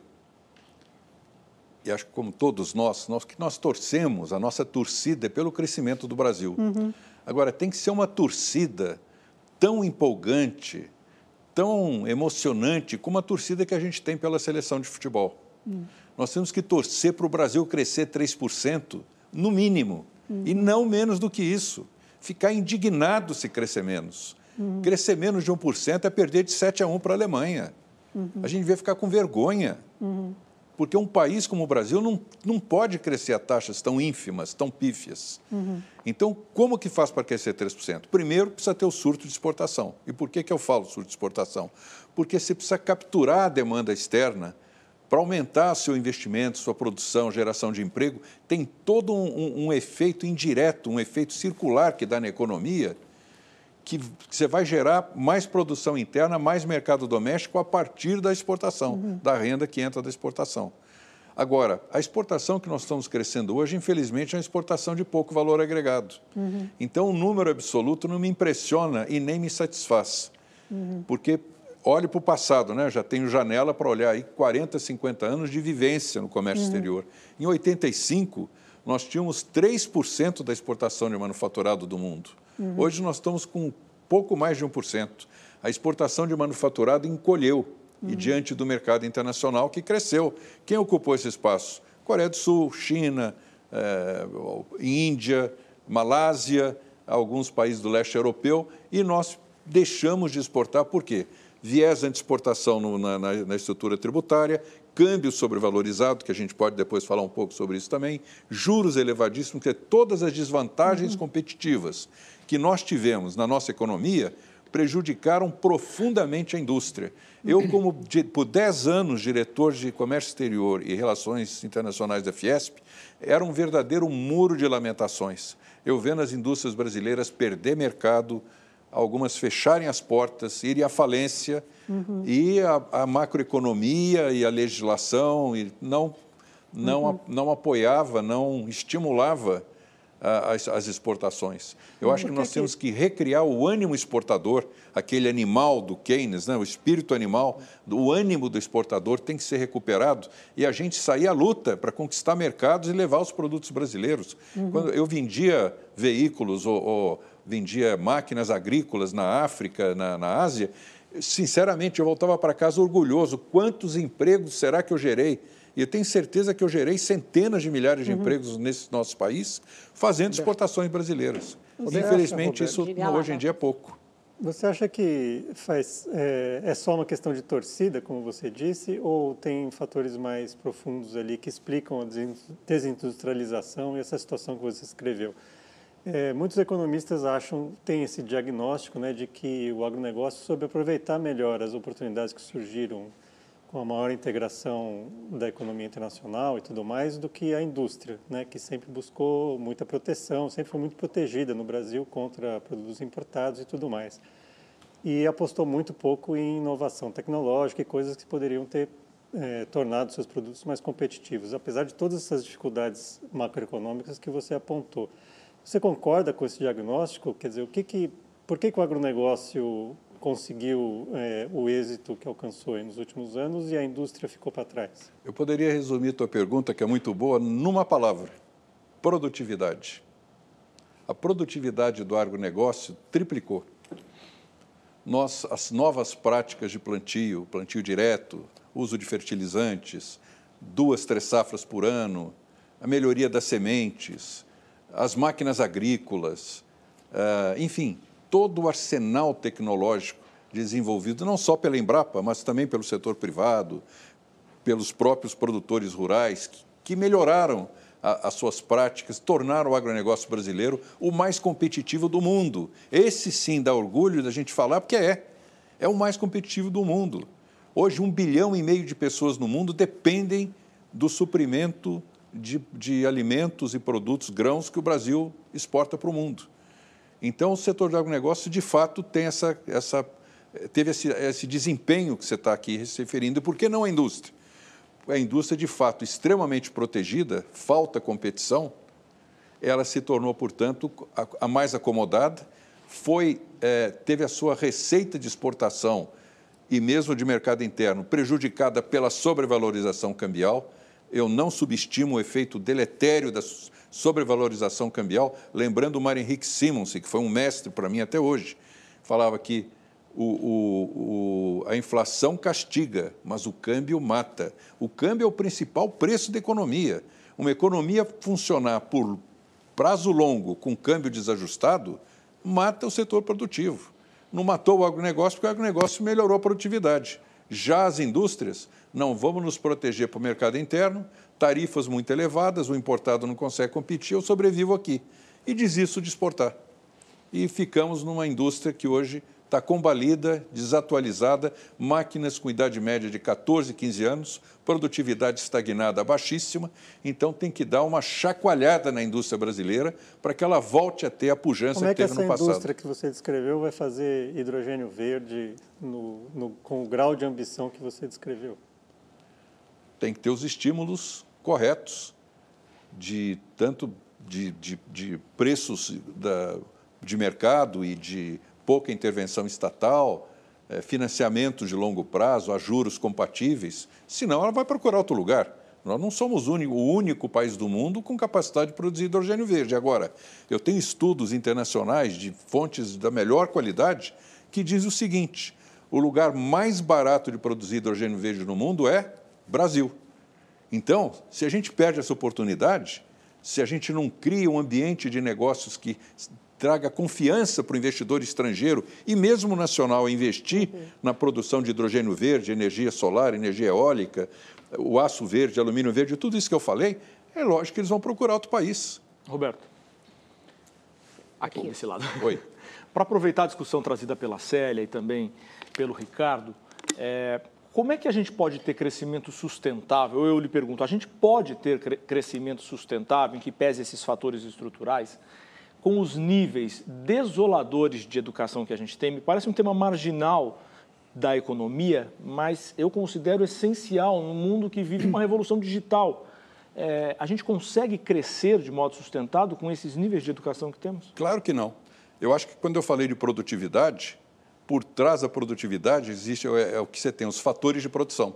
e acho que como todos nós, nós que nós torcemos, a nossa torcida é pelo crescimento do Brasil. Uhum. Agora, tem que ser uma torcida tão empolgante, tão emocionante como a torcida que a gente tem pela seleção de futebol. Uhum. Nós temos que torcer para o Brasil crescer 3%, no mínimo. Uhum. E não menos do que isso. Ficar indignado se crescer menos. Uhum. Crescer menos de 1% é perder de 7 a 1 para a Alemanha. Uhum. A gente devia ficar com vergonha. Porque um país como o Brasil não, não pode crescer a taxas tão ínfimas, tão pífias. Então, como que faz para crescer 3%? Primeiro, precisa ter o surto de exportação. E por que, que eu falo surto de exportação? Porque você precisa capturar a demanda externa para aumentar seu investimento, sua produção, geração de emprego, tem todo um, um, um, efeito indireto, um efeito circular que dá na economia, que você vai gerar mais produção interna, mais mercado doméstico a partir da exportação, uhum. da renda que entra da exportação. Agora, a exportação que nós estamos crescendo hoje, infelizmente, é uma exportação de pouco valor agregado. Uhum. Então, o número absoluto não me impressiona e nem me satisfaz. Uhum. Porque olhe para o passado, né? já tenho janela para olhar aí 40, 50 anos de vivência no comércio uhum. exterior. Em 85, nós tínhamos 3% da exportação de manufaturado do mundo. Uhum. Hoje nós estamos com pouco mais de 1%. A exportação de manufaturado encolheu uhum. e diante do mercado internacional que cresceu. Quem ocupou esse espaço? Coreia do Sul, China, é, Índia, Malásia, alguns países do leste europeu, e nós deixamos de exportar por quê? Viés anti-exportação na, na, na, estrutura tributária, câmbio sobrevalorizado, que a gente pode depois falar um pouco sobre isso também, juros elevadíssimos, que todas as desvantagens uhum. competitivas que nós tivemos na nossa economia prejudicaram profundamente a indústria. Eu, como por 10 anos diretor de comércio exterior e relações internacionais da Fiesp, era um verdadeiro muro de lamentações. Eu vendo as indústrias brasileiras perder mercado, algumas fecharem as portas, irem à falência uhum. e a, a, macroeconomia e a legislação e não, não, uhum. a, não apoiava, não estimulava as, as, exportações. Eu acho que nós temos que recriar o ânimo exportador, aquele animal do Keynes, né? o espírito animal, o ânimo do exportador tem que ser recuperado e a gente sair à luta para conquistar mercados e levar os produtos brasileiros. Uhum. Quando eu vendia veículos ou, ou vendia máquinas agrícolas na África, na, na Ásia, sinceramente, eu voltava para casa orgulhoso. Quantos empregos será que eu gerei? E eu tenho certeza que eu gerei centenas de milhares de uhum. empregos nesse nosso país fazendo exportações brasileiras. Você Infelizmente, acha, isso hoje em dia é pouco. Você acha que faz, é, é, só uma questão de torcida, como você disse, ou tem fatores mais profundos ali que explicam a desindustrialização e essa situação que você escreveu? É, muitos economistas acham, têm esse diagnóstico né, de que o agronegócio soube aproveitar melhor as oportunidades que surgiram com a maior integração da economia internacional e tudo mais do que a indústria, né, que sempre buscou muita proteção, sempre foi muito protegida no Brasil contra produtos importados e tudo mais. e apostou muito pouco em inovação tecnológica e coisas que poderiam ter é, tornado seus produtos mais competitivos, apesar de todas essas dificuldades macroeconômicas que você apontou. Você concorda com esse diagnóstico? Quer dizer, o que que, por que, que o agronegócio conseguiu é, o êxito que alcançou nos últimos anos e a indústria ficou para trás? Eu poderia resumir tua pergunta, que é muito boa, numa palavra: produtividade. A produtividade do agronegócio triplicou. Nós, as novas práticas de plantio, plantio direto, uso de fertilizantes, duas, três safras por ano, a melhoria das sementes, as máquinas agrícolas, uh, enfim, todo o arsenal tecnológico desenvolvido, não só pela Embrapa, mas também pelo setor privado, pelos próprios produtores rurais, que, melhoraram as suas práticas, tornaram o agronegócio brasileiro o mais competitivo do mundo. Esse sim dá orgulho da gente falar, porque é. É o mais competitivo do mundo. Hoje, um bilhão e meio de pessoas no mundo dependem do suprimento de, de alimentos e produtos, grãos, que o Brasil exporta para o mundo. Então, o setor do agronegócio, de fato, tem essa, essa, teve esse, esse desempenho que você está aqui se referindo. E por que não a indústria? A indústria, de fato, extremamente protegida, falta competição, ela se tornou, portanto, a, a mais acomodada, foi, é, teve a sua receita de exportação e mesmo de mercado interno prejudicada pela sobrevalorização cambial. Eu não subestimo o efeito deletério da sobrevalorização cambial, lembrando o Mário Henrique Simons, que foi um mestre para mim até hoje, falava que o, o, o, a inflação castiga, mas o câmbio mata. O câmbio é o principal preço da economia. Uma economia funcionar por prazo longo com câmbio desajustado mata o setor produtivo. Não matou o agronegócio porque o agronegócio melhorou a produtividade. Já as indústrias, não vamos nos proteger para o mercado interno, tarifas muito elevadas, o importado não consegue competir, eu sobrevivo aqui. E desisto de exportar. E ficamos numa indústria que hoje está combalida, desatualizada, máquinas com idade média de 14, 15 anos, produtividade estagnada baixíssima. Então tem que dar uma chacoalhada na indústria brasileira para que ela volte a ter a pujança Como que teve no passado. Como é que essa indústria que você descreveu vai fazer hidrogênio verde no, no, com o grau de ambição que você descreveu? Tem que ter os estímulos corretos de tanto de, de, de preços da, de mercado e de pouca intervenção estatal, é, financiamento de longo prazo, a juros compatíveis, senão ela vai procurar outro lugar. Nós não somos o único, o único país do mundo com capacidade de produzir hidrogênio verde. Agora, eu tenho estudos internacionais de fontes da melhor qualidade que dizem o seguinte: o lugar mais barato de produzir hidrogênio verde no mundo é Brasil. Então, se a gente perde essa oportunidade, se a gente não cria um ambiente de negócios que traga confiança para o investidor estrangeiro e mesmo nacional investir uhum. na produção de hidrogênio verde, energia solar, energia eólica, o aço verde, alumínio verde, tudo isso que eu falei, é lógico que eles vão procurar outro país. Roberto. Aqui, desse lado. Oi. para aproveitar a discussão trazida pela Célia e também pelo Ricardo, é, como é que a gente pode ter crescimento sustentável? Eu lhe pergunto, a gente pode ter crescimento sustentável em que pese esses fatores estruturais? Com os níveis desoladores de educação que a gente tem, me parece um tema marginal da economia, mas eu considero essencial no mundo que vive uma revolução digital. É, a gente consegue crescer de modo sustentado com esses níveis de educação que temos? Claro que não. Eu acho que quando eu falei de produtividade, por trás da produtividade existe é, é o que você tem, os fatores de produção.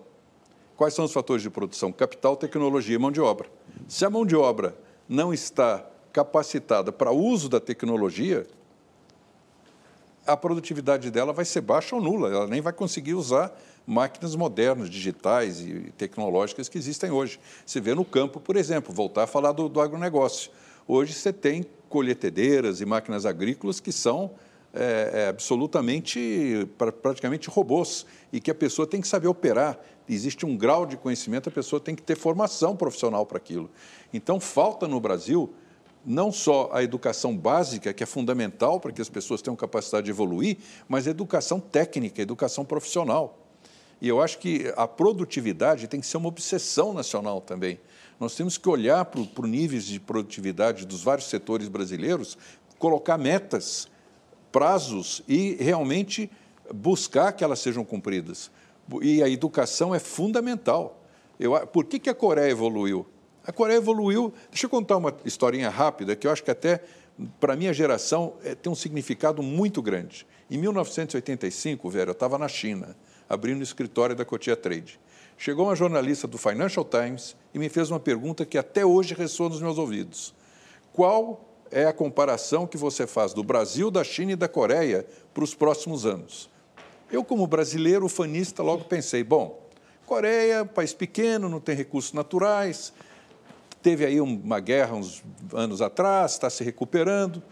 Quais são os fatores de produção? Capital, tecnologia e mão de obra. Se a mão de obra não está capacitada para uso da tecnologia, a produtividade dela vai ser baixa ou nula. Ela nem vai conseguir usar máquinas modernas, digitais e tecnológicas que existem hoje. Você vê no campo, por exemplo, voltar a falar do, do agronegócio. Hoje você tem colhetedeiras e máquinas agrícolas que são é, é, absolutamente, pra, praticamente robôs e que a pessoa tem que saber operar. Existe um grau de conhecimento, a pessoa tem que ter formação profissional para aquilo. Então, falta no Brasil não só a educação básica, que é fundamental para que as pessoas tenham capacidade de evoluir, mas a educação técnica, a educação profissional. E eu acho que a produtividade tem que ser uma obsessão nacional também. Nós temos que olhar para, para níveis de produtividade dos vários setores brasileiros, colocar metas prazos e realmente buscar que elas sejam cumpridas. E a educação é fundamental. Eu, por que, que a Coreia evoluiu? A Coreia evoluiu. Deixa eu contar uma historinha rápida que eu acho que até para a minha geração é, tem um significado muito grande. Em 1985, Vera, eu estava na China, abrindo o escritório da Cotia Trade. Chegou uma jornalista do Financial Times e me fez uma pergunta que até hoje ressoa nos meus ouvidos. Qual é a comparação que você faz do Brasil, da China e da Coreia para os próximos anos? Eu, como brasileiro fanista, logo pensei: bom, Coreia, país pequeno, não tem recursos naturais, teve aí uma guerra uns anos atrás, está se recuperando,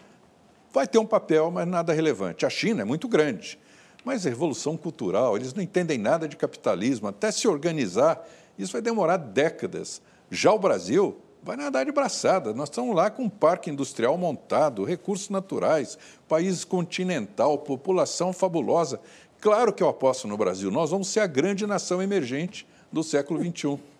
vai ter um papel, mas nada relevante. A China é muito grande, mas a revolução cultural, eles não entendem nada de capitalismo, até se organizar, isso vai demorar décadas. Já o Brasil vai nadar de braçada. Nós estamos lá com um parque industrial montado, recursos naturais, país continental, população fabulosa. Claro que eu aposto no Brasil. Nós vamos ser a grande nação emergente do século XXI.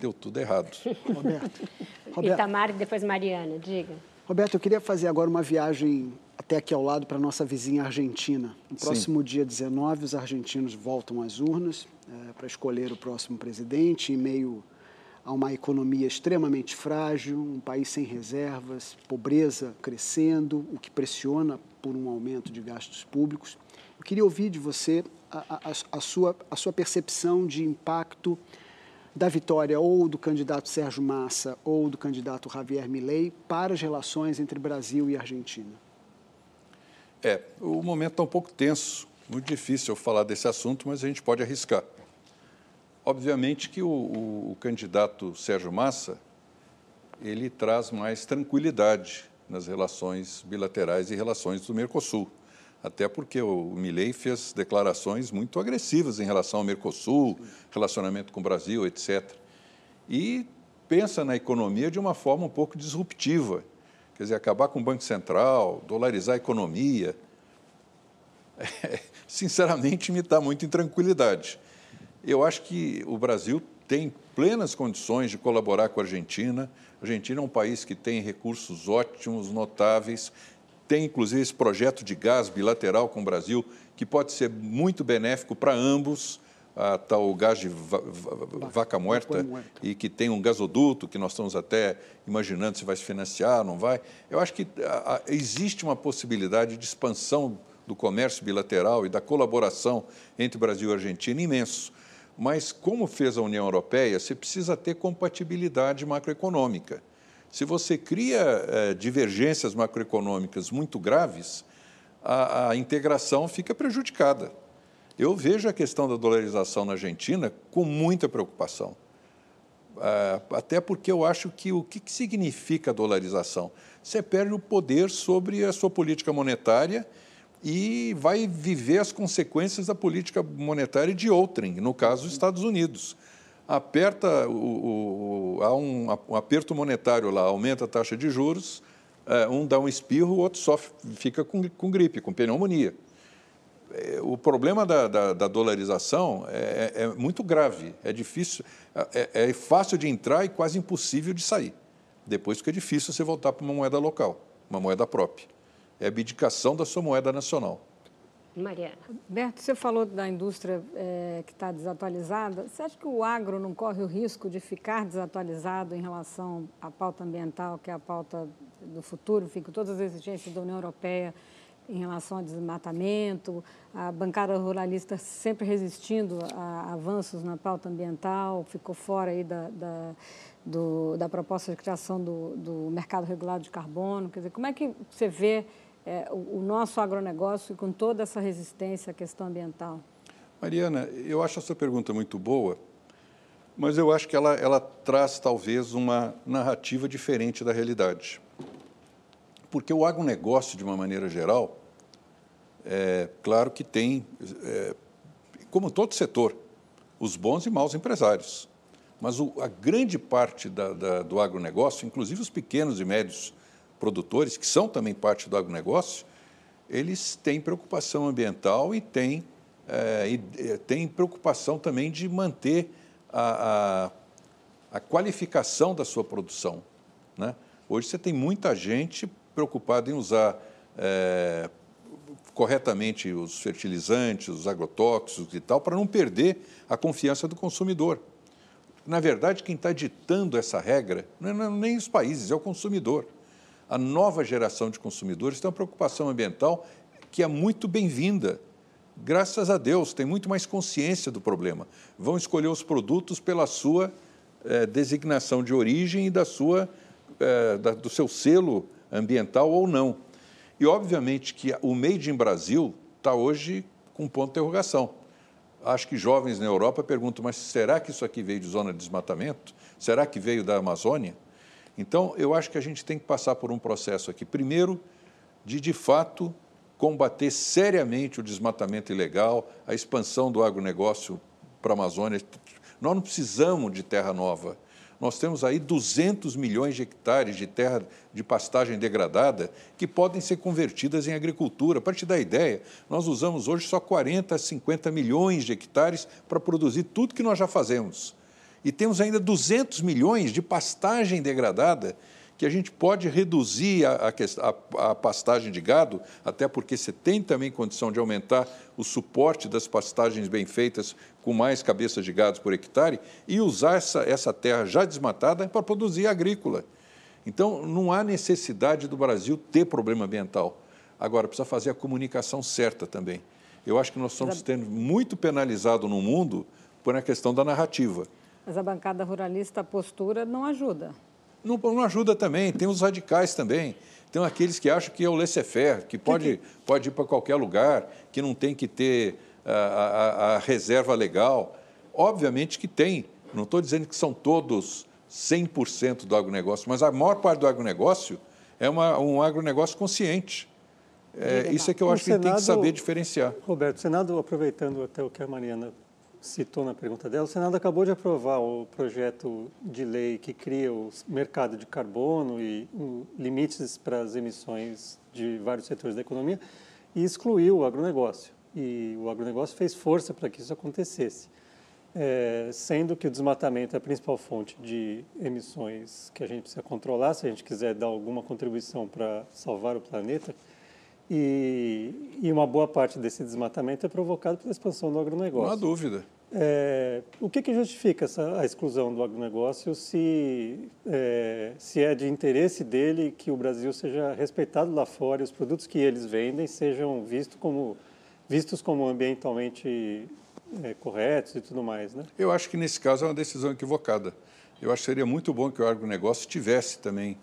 Deu tudo errado. Roberto. Roberto. Itamar e depois Mariana, diga. Roberto, eu queria fazer agora uma viagem até aqui ao lado para a nossa vizinha Argentina. No próximo Sim. dia 19, os argentinos voltam às urnas é, para escolher o próximo presidente, em meio a uma economia extremamente frágil, um país sem reservas, pobreza crescendo, o que pressiona por um aumento de gastos públicos. Eu queria ouvir de você a, a, a, sua, a sua percepção de impacto da vitória ou do candidato Sérgio Massa ou do candidato Javier Milei para as relações entre Brasil e Argentina. É, o momento está um pouco tenso, muito difícil eu falar desse assunto, mas a gente pode arriscar. Obviamente que o, o, o candidato Sérgio Massa ele traz mais tranquilidade nas relações bilaterais e relações do Mercosul até porque o Milley fez declarações muito agressivas em relação ao Mercosul, relacionamento com o Brasil, etc. E pensa na economia de uma forma um pouco disruptiva, quer dizer, acabar com o Banco Central, dolarizar a economia. É, sinceramente, me dá muita intranquilidade. Eu acho que o Brasil tem plenas condições de colaborar com a Argentina. A Argentina é um país que tem recursos ótimos, notáveis, tem, inclusive, esse projeto de gás bilateral com o Brasil, que pode ser muito benéfico para ambos. Está o gás de va vaca morta e que tem um gasoduto que nós estamos até imaginando se vai se financiar, não vai. Eu acho que a, a, existe uma possibilidade de expansão do comércio bilateral e da colaboração entre Brasil e Argentina imenso. Mas, como fez a União Europeia, você precisa ter compatibilidade macroeconômica. Se você cria é, divergências macroeconômicas muito graves, a, a integração fica prejudicada. Eu vejo a questão da dolarização na Argentina com muita preocupação. É, até porque eu acho que o que, que significa a dolarização? Você perde o poder sobre a sua política monetária e vai viver as consequências da política monetária de outrem, no caso, os Estados Unidos aperta o, o, há um, um, aperto monetário lá, aumenta a taxa de juros, é, um dá um espirro, o outro só fica com, com gripe, com pneumonia. É, o problema da, da, da dolarização é, é, é, muito grave, é difícil, é, é, fácil de entrar e quase impossível de sair. Depois fica difícil você voltar para uma moeda local, uma moeda própria. É abdicação da sua moeda nacional. Mariana. Berto, você falou da indústria é, que está desatualizada. Você acha que o agro não corre o risco de ficar desatualizado em relação à pauta ambiental, que é a pauta do futuro, fica todas as exigências da União Europeia em relação ao desmatamento, a bancada ruralista sempre resistindo a avanços na pauta ambiental, ficou fora aí da, da, do, da proposta de criação do, do mercado regulado de carbono. Quer dizer, como é que você vê é, o, o nosso agronegócio com toda essa resistência à questão ambiental? Mariana, eu acho essa pergunta muito boa, mas eu acho que ela, ela traz talvez uma narrativa diferente da realidade. Porque o agronegócio, de uma maneira geral, é claro que tem, é, como todo setor, os bons e maus empresários. Mas o, a grande parte da, da, do agronegócio, inclusive os pequenos e médios produtores, que são também parte do agronegócio, eles têm preocupação ambiental e têm, é, e, eh, têm preocupação também de manter a, a, a qualificação da sua produção. Né? Hoje você tem muita gente preocupada em usar é, corretamente os fertilizantes, os agrotóxicos e tal, para não perder a confiança do consumidor. Na verdade, quem está ditando essa regra não é nem os países, é o consumidor. A nova geração de consumidores tem uma preocupação ambiental que é muito bem-vinda. Graças a Deus, tem muito mais consciência do problema. Vão escolher os produtos pela sua eh, designação de origem e da sua, eh, da, do seu selo ambiental ou não. E, obviamente, que o Made in Brasil está hoje com ponto de interrogação. Acho que jovens na Europa perguntam, mas será que isso aqui veio de zona de desmatamento? Será que veio da Amazônia? Então, eu acho que a gente tem que passar por um processo aqui, primeiro, de, de fato, combater seriamente o desmatamento ilegal, a expansão do agronegócio para a Amazônia. Nós não precisamos de terra nova. Nós temos aí 200 milhões de hectares de terra de pastagem degradada que podem ser convertidas em agricultura. Para te dar ideia, nós usamos hoje só 40 a 50 milhões de hectares para produzir tudo que nós já fazemos. E temos ainda 200 milhões de pastagem degradada que a gente pode reduzir a, a, a, pastagem de gado, até porque você tem também condição de aumentar o suporte das pastagens bem feitas com mais cabeças de gado por hectare e usar essa, essa terra já desmatada para produzir agrícola. Então, não há necessidade do Brasil ter problema ambiental. Agora, precisa fazer a comunicação certa também. Eu acho que nós estamos sendo muito penalizados no mundo por a questão da narrativa. Mas a bancada ruralista, a postura não ajuda. Não, não ajuda também, tem os radicais também. Tem aqueles que acham que é o laissez-faire, que pode, pode ir para qualquer lugar, que não tem que ter a, a, a reserva legal. Obviamente que tem, não estou dizendo que são todos 100% do agronegócio, mas a maior parte do agronegócio é uma, um agronegócio consciente. É, isso é que eu acho que Senado, tem que saber diferenciar. Roberto, o Senado, aproveitando até o que a Mariana citou na pergunta dela, o Senado acabou de aprovar o projeto de lei que cria o mercado de carbono e um, limites para as emissões de vários setores da economia e excluiu o agronegócio. E o agronegócio fez força para que isso acontecesse. É, sendo que o desmatamento é a principal fonte de emissões que a gente precisa controlar se a gente quiser dar alguma contribuição para salvar o planeta. E, e, uma boa parte desse desmatamento é provocado pela expansão do agronegócio. Não há dúvida. É, o que, que justifica essa, a exclusão do agronegócio se é, se é de interesse dele que o Brasil seja respeitado lá fora e os produtos que eles vendem sejam vistos como, vistos como ambientalmente é, corretos e tudo mais? Né? Eu acho que nesse caso é uma decisão equivocada. Eu acho que seria muito bom que o agronegócio tivesse também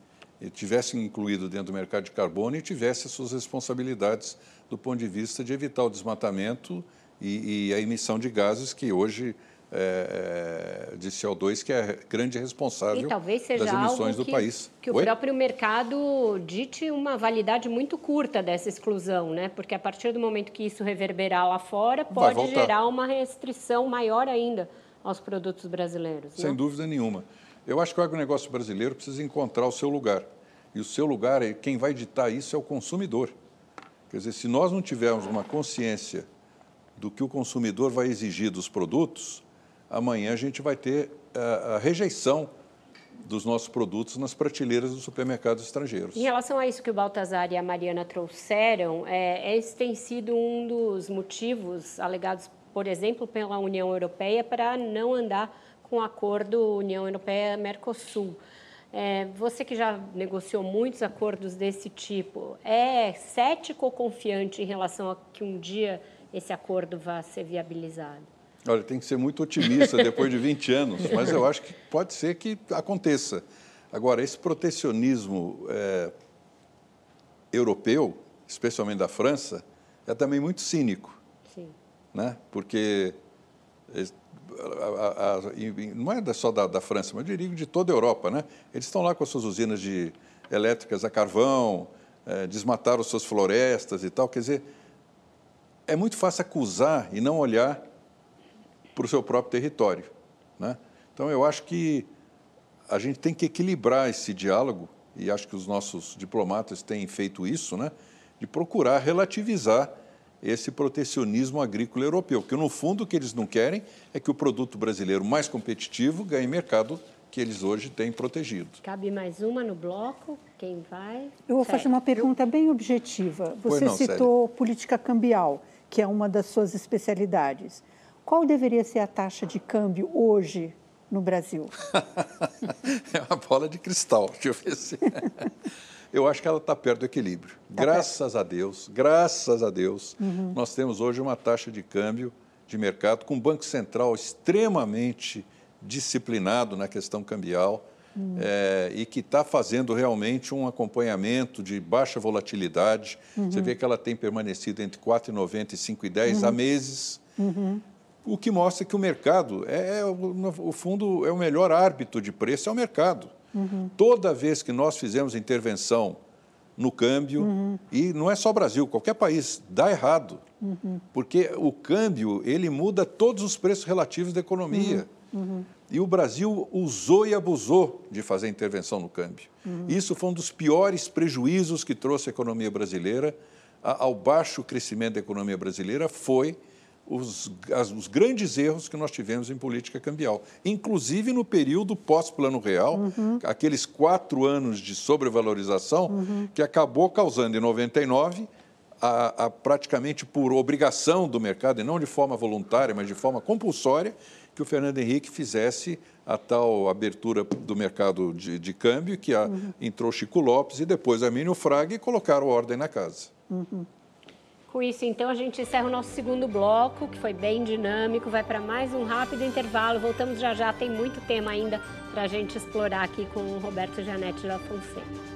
tivesse incluído dentro do mercado de carbono e tivesse as suas responsabilidades do ponto de vista de evitar o desmatamento e, e a emissão de gases que hoje é, de CO2 que é grande responsável das emissões do que, país. Que o Oi? próprio mercado dite uma validade muito curta dessa exclusão, né? Porque a partir do momento que isso reverberar lá fora, pode gerar uma restrição maior ainda aos produtos brasileiros. Sem não? dúvida nenhuma. Eu acho que o agronegócio brasileiro precisa encontrar o seu lugar. E o seu lugar, é, quem vai ditar isso é o consumidor. Quer dizer, se nós não tivermos uma consciência do que o consumidor vai exigir dos produtos, amanhã a gente vai ter a, eh, a rejeição dos nossos produtos nas prateleiras dos supermercados estrangeiros. Em relação a isso que o Baltazar e a Mariana trouxeram, é, esse tem sido um dos motivos alegados, por exemplo, pela União Europeia para não andar com o acordo União Europeia-Mercosul. É, você que já negociou muitos acordos desse tipo, é cético ou confiante em relação a que um dia esse acordo vá ser viabilizado? Olha, tem que ser muito otimista depois de 20 anos, mas eu acho que pode ser que aconteça. Agora, esse protecionismo é, europeu, especialmente da França, é também muito cínico. Sim. Né? Porque a, a, não é só da, da, França, mas eu digo de toda a Europa, né? Eles estão lá com as suas usinas de elétricas a carvão, é, desmataram suas florestas e tal. Quer dizer, é muito fácil acusar e não olhar para o seu próprio território, né? Então, eu acho que a gente tem que equilibrar esse diálogo e acho que os nossos diplomatas têm feito isso, né? De procurar relativizar esse protecionismo agrícola europeu, porque no fundo o que eles não querem é que o produto brasileiro mais competitivo ganhe mercado que eles hoje têm protegido. Cabe mais uma no bloco? Quem vai? Eu vou fazer uma pergunta bem objetiva. Você não, citou política cambial, que é uma das suas especialidades. Qual deveria ser a taxa de câmbio hoje no Brasil? é uma bola de cristal, deixa eu ver se. eu acho que ela está perto do equilíbrio. Tá graças perto. a Deus, graças a Deus, uhum. nós temos hoje uma taxa de câmbio de mercado com um Banco Central extremamente disciplinado na questão cambial uhum. é, e que está fazendo realmente um acompanhamento de baixa volatilidade. Uhum. Você vê que ela tem permanecido entre 4,90 e 5,10 há uhum. meses. Uhum. O que mostra que o mercado é, é o fundo, é o melhor árbitro de preço, é o mercado. Uhum. Toda vez que nós fizemos intervenção no câmbio, uhum. e não é só Brasil, qualquer país, dá errado. Uhum. Porque o câmbio, ele muda todos os preços relativos da economia. E o Brasil usou e abusou de fazer intervenção no câmbio. Isso foi um dos piores prejuízos que trouxe a economia brasileira ao baixo crescimento da economia brasileira foi os, as, os, grandes erros que nós tivemos em política cambial, inclusive no período pós-Plano Real, uhum. aqueles quatro anos de sobrevalorização uhum. que acabou causando em 99 a, a, praticamente por obrigação do mercado, e não de forma voluntária, mas de forma compulsória, que o Fernando Henrique fizesse a tal abertura do mercado de, de câmbio, que a, uhum. entrou Chico Lopes e depois Armínio Fraga e colocaram ordem na casa. Uhum. Com isso, então, a gente encerra o nosso segundo bloco, que foi bem dinâmico. Vai para mais um rápido intervalo. Voltamos já já. Tem muito tema ainda para a gente explorar aqui com o Roberto Janete da Fonseca.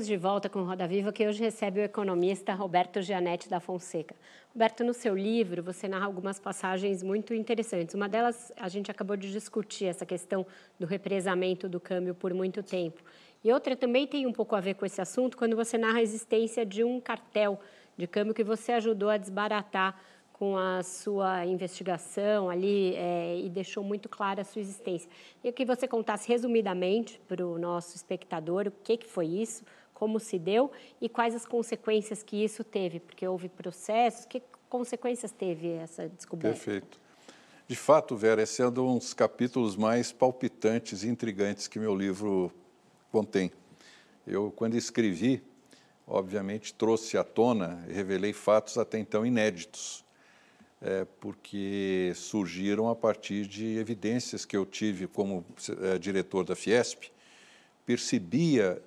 Estamos de volta com Roda Viva, que hoje recebe o economista Roberto Gianetti da Fonseca. Roberto, no seu livro, você narra algumas passagens muito interessantes. Uma delas, a gente acabou de discutir, essa questão do represamento do câmbio por muito tempo. E outra também tem um pouco a ver com esse assunto, quando você narra a existência de um cartel de câmbio que você ajudou a desbaratar com a sua investigação ali é, e deixou muito clara a sua existência. E que você contasse resumidamente para o nosso espectador o que, que foi isso, como se deu e quais as consequências que isso teve, porque houve processos, que consequências teve essa descoberta? Perfeito. De fato, Vera, esse é um dos capítulos mais palpitantes e intrigantes que meu livro contém. Eu, quando escrevi, obviamente trouxe à tona e revelei fatos até então inéditos é, porque surgiram a partir de evidências que eu tive como é, diretor da Fiesp, percebia,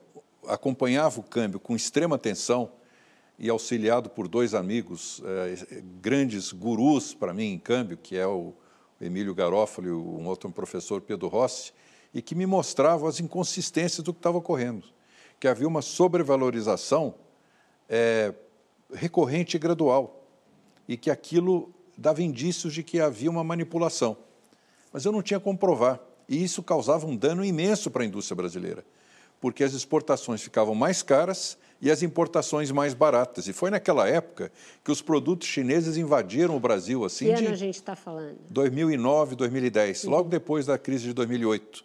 acompanhava o câmbio com extrema atenção e auxiliado por dois amigos, é, grandes gurus para mim em câmbio, que é o Emílio Garófalo e um outro professor, Pedro Rossi, e que me mostravam as inconsistências do que estava ocorrendo, que havia uma sobrevalorização é, recorrente e gradual, e que aquilo dava indícios de que havia uma manipulação. Mas eu não tinha como provar. E isso causava um dano imenso para a indústria brasileira, porque as exportações ficavam mais caras e as importações mais baratas. E foi naquela época que os produtos chineses invadiram o Brasil. Assim, que ano a gente está falando? 2009, 2010, uhum. logo depois da crise de 2008.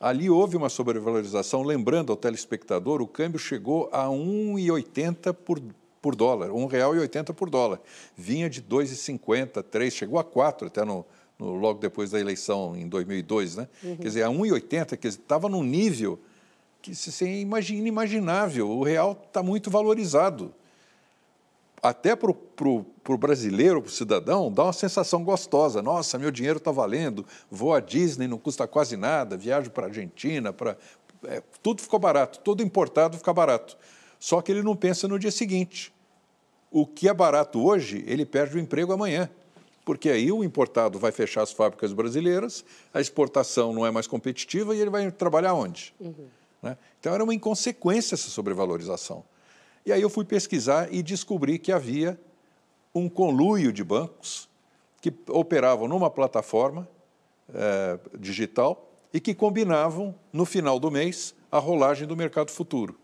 Ali houve uma sobrevalorização. Lembrando ao telespectador, o câmbio chegou a 1,80 por, por dólar, R$ 1,80 por dólar. Vinha de 2,50, 3, chegou a 4 até no, no, logo depois da eleição em 2002, né? Uhum. Quer dizer, a 1,80, quer dizer, estava num nível que se é inimaginável. O real está muito valorizado. Até para o brasileiro, para o cidadão, dá uma sensação gostosa. Nossa, meu dinheiro está valendo, vou à Disney, não custa quase nada, viajo para a Argentina, para... É, tudo ficou barato, tudo importado fica barato. Só que ele não pensa no dia seguinte o que é barato hoje, ele perde o emprego amanhã. Porque aí o importado vai fechar as fábricas brasileiras, a exportação não é mais competitiva e ele vai trabalhar onde? Uhum. Né? Então era uma inconsequência essa sobrevalorização. E aí eu fui pesquisar e descobri que havia um conluio de bancos que operavam numa plataforma é, digital e que combinavam, no final do mês, a rolagem do mercado futuro.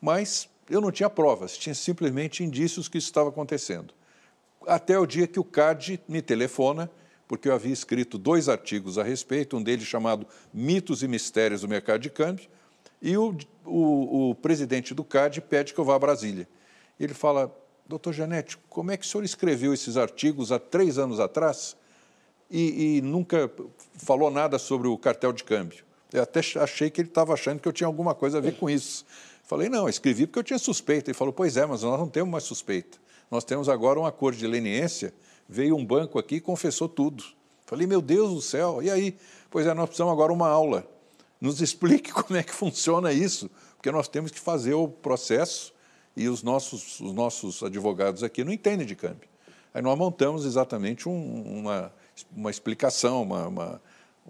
Mas Eu não tinha provas, tinha simplesmente indícios que isso estava acontecendo. Até o dia que o CAD me telefona, porque eu havia escrito dois artigos a respeito, um deles chamado Mitos e Mistérios do Mercado de Câmbio, e o, o, o presidente do CAD pede que eu vá a Brasília. Ele fala, doutor Janete, como é que o senhor escreveu esses artigos há três anos atrás e, e nunca falou nada sobre o cartel de câmbio? Eu até achei que ele estava achando que eu tinha alguma coisa a ver com isso. Falei, não, escrevi porque eu tinha suspeita. Ele falou, pois é, mas nós não temos mais suspeita. Nós temos agora um acordo de leniência. Veio um banco aqui e confessou tudo. Falei, meu Deus do céu, e aí? Pois é, nós precisamos agora uma aula. Nos explique como é que funciona isso, porque nós temos que fazer o processo e os nossos, os nossos advogados aqui não entendem de câmbio. Aí nós montamos exatamente um, uma, uma explicação, uma, uma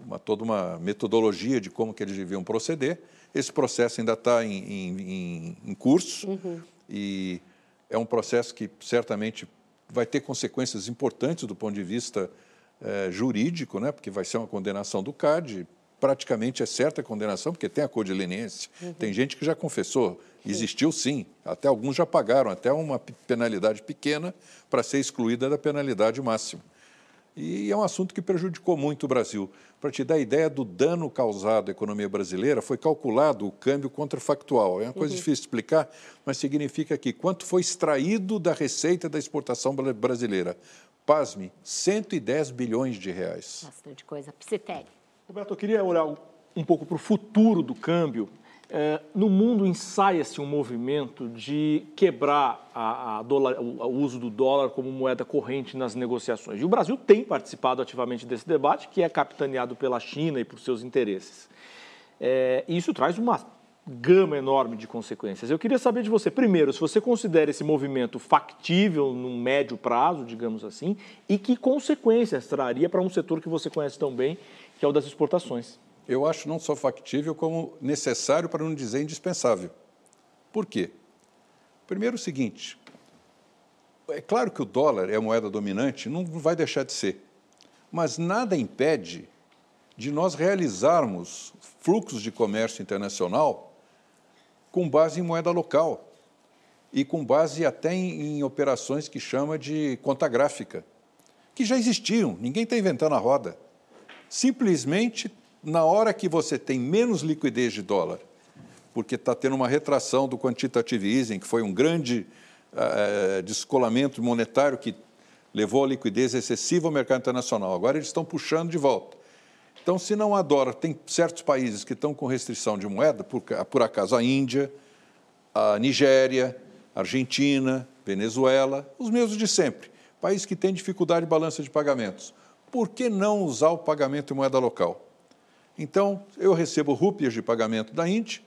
uma, toda uma metodologia de como que eles deviam proceder. Esse processo ainda está em, em, em, curso uhum. e é um processo que certamente vai ter consequências importantes do ponto de vista eh, jurídico, né? porque vai ser uma condenação do CAD, praticamente é certa a condenação, porque tem a cor de leniência. Uhum. Tem gente que já confessou, existiu sim, até alguns já pagaram até uma penalidade pequena para ser excluída da penalidade máxima. E é um assunto que prejudicou muito o Brasil. Para te dar a ideia do dano causado à economia brasileira, foi calculado o câmbio contrafactual. É uma coisa uhum. difícil de explicar, mas significa que quanto foi extraído da receita da exportação brasileira? Pasme, 110 bilhões de reais. Bastante coisa. Psitério. Roberto, eu queria olhar um pouco para o futuro do câmbio é, no mundo ensaia-se um movimento de quebrar a, a dólar, o, o, uso do dólar como moeda corrente nas negociações. E o Brasil tem participado ativamente desse debate, que é capitaneado pela China e por seus interesses. É, e isso traz uma gama enorme de consequências. Eu queria saber de você, primeiro, se você considera esse movimento factível no médio prazo, digamos assim, e que consequências traria para um setor que você conhece tão bem, que é o das exportações eu acho não só factível, como necessário, para não dizer indispensável. Por quê? Primeiro, o seguinte: é claro que o dólar é a moeda dominante, não vai deixar de ser, mas nada impede de nós realizarmos fluxos de comércio internacional com base em moeda local e com base até em, em operações que chama de conta gráfica, que já existiam, ninguém está inventando a roda. Simplesmente na hora que você tem menos liquidez de dólar, porque está tendo uma retração do quantitative easing, que foi um grande uh, descolamento monetário que levou a liquidez excessiva ao mercado internacional. Agora eles estão puxando de volta. Então, se não há dólar, tem certos países que estão com restrição de moeda, por, por acaso a Índia, a Nigéria, Argentina, Venezuela, os mesmos de sempre. Países que têm dificuldade de balança de pagamentos. Por que não usar o pagamento em moeda local? Então, eu recebo rúpias de pagamento da Índia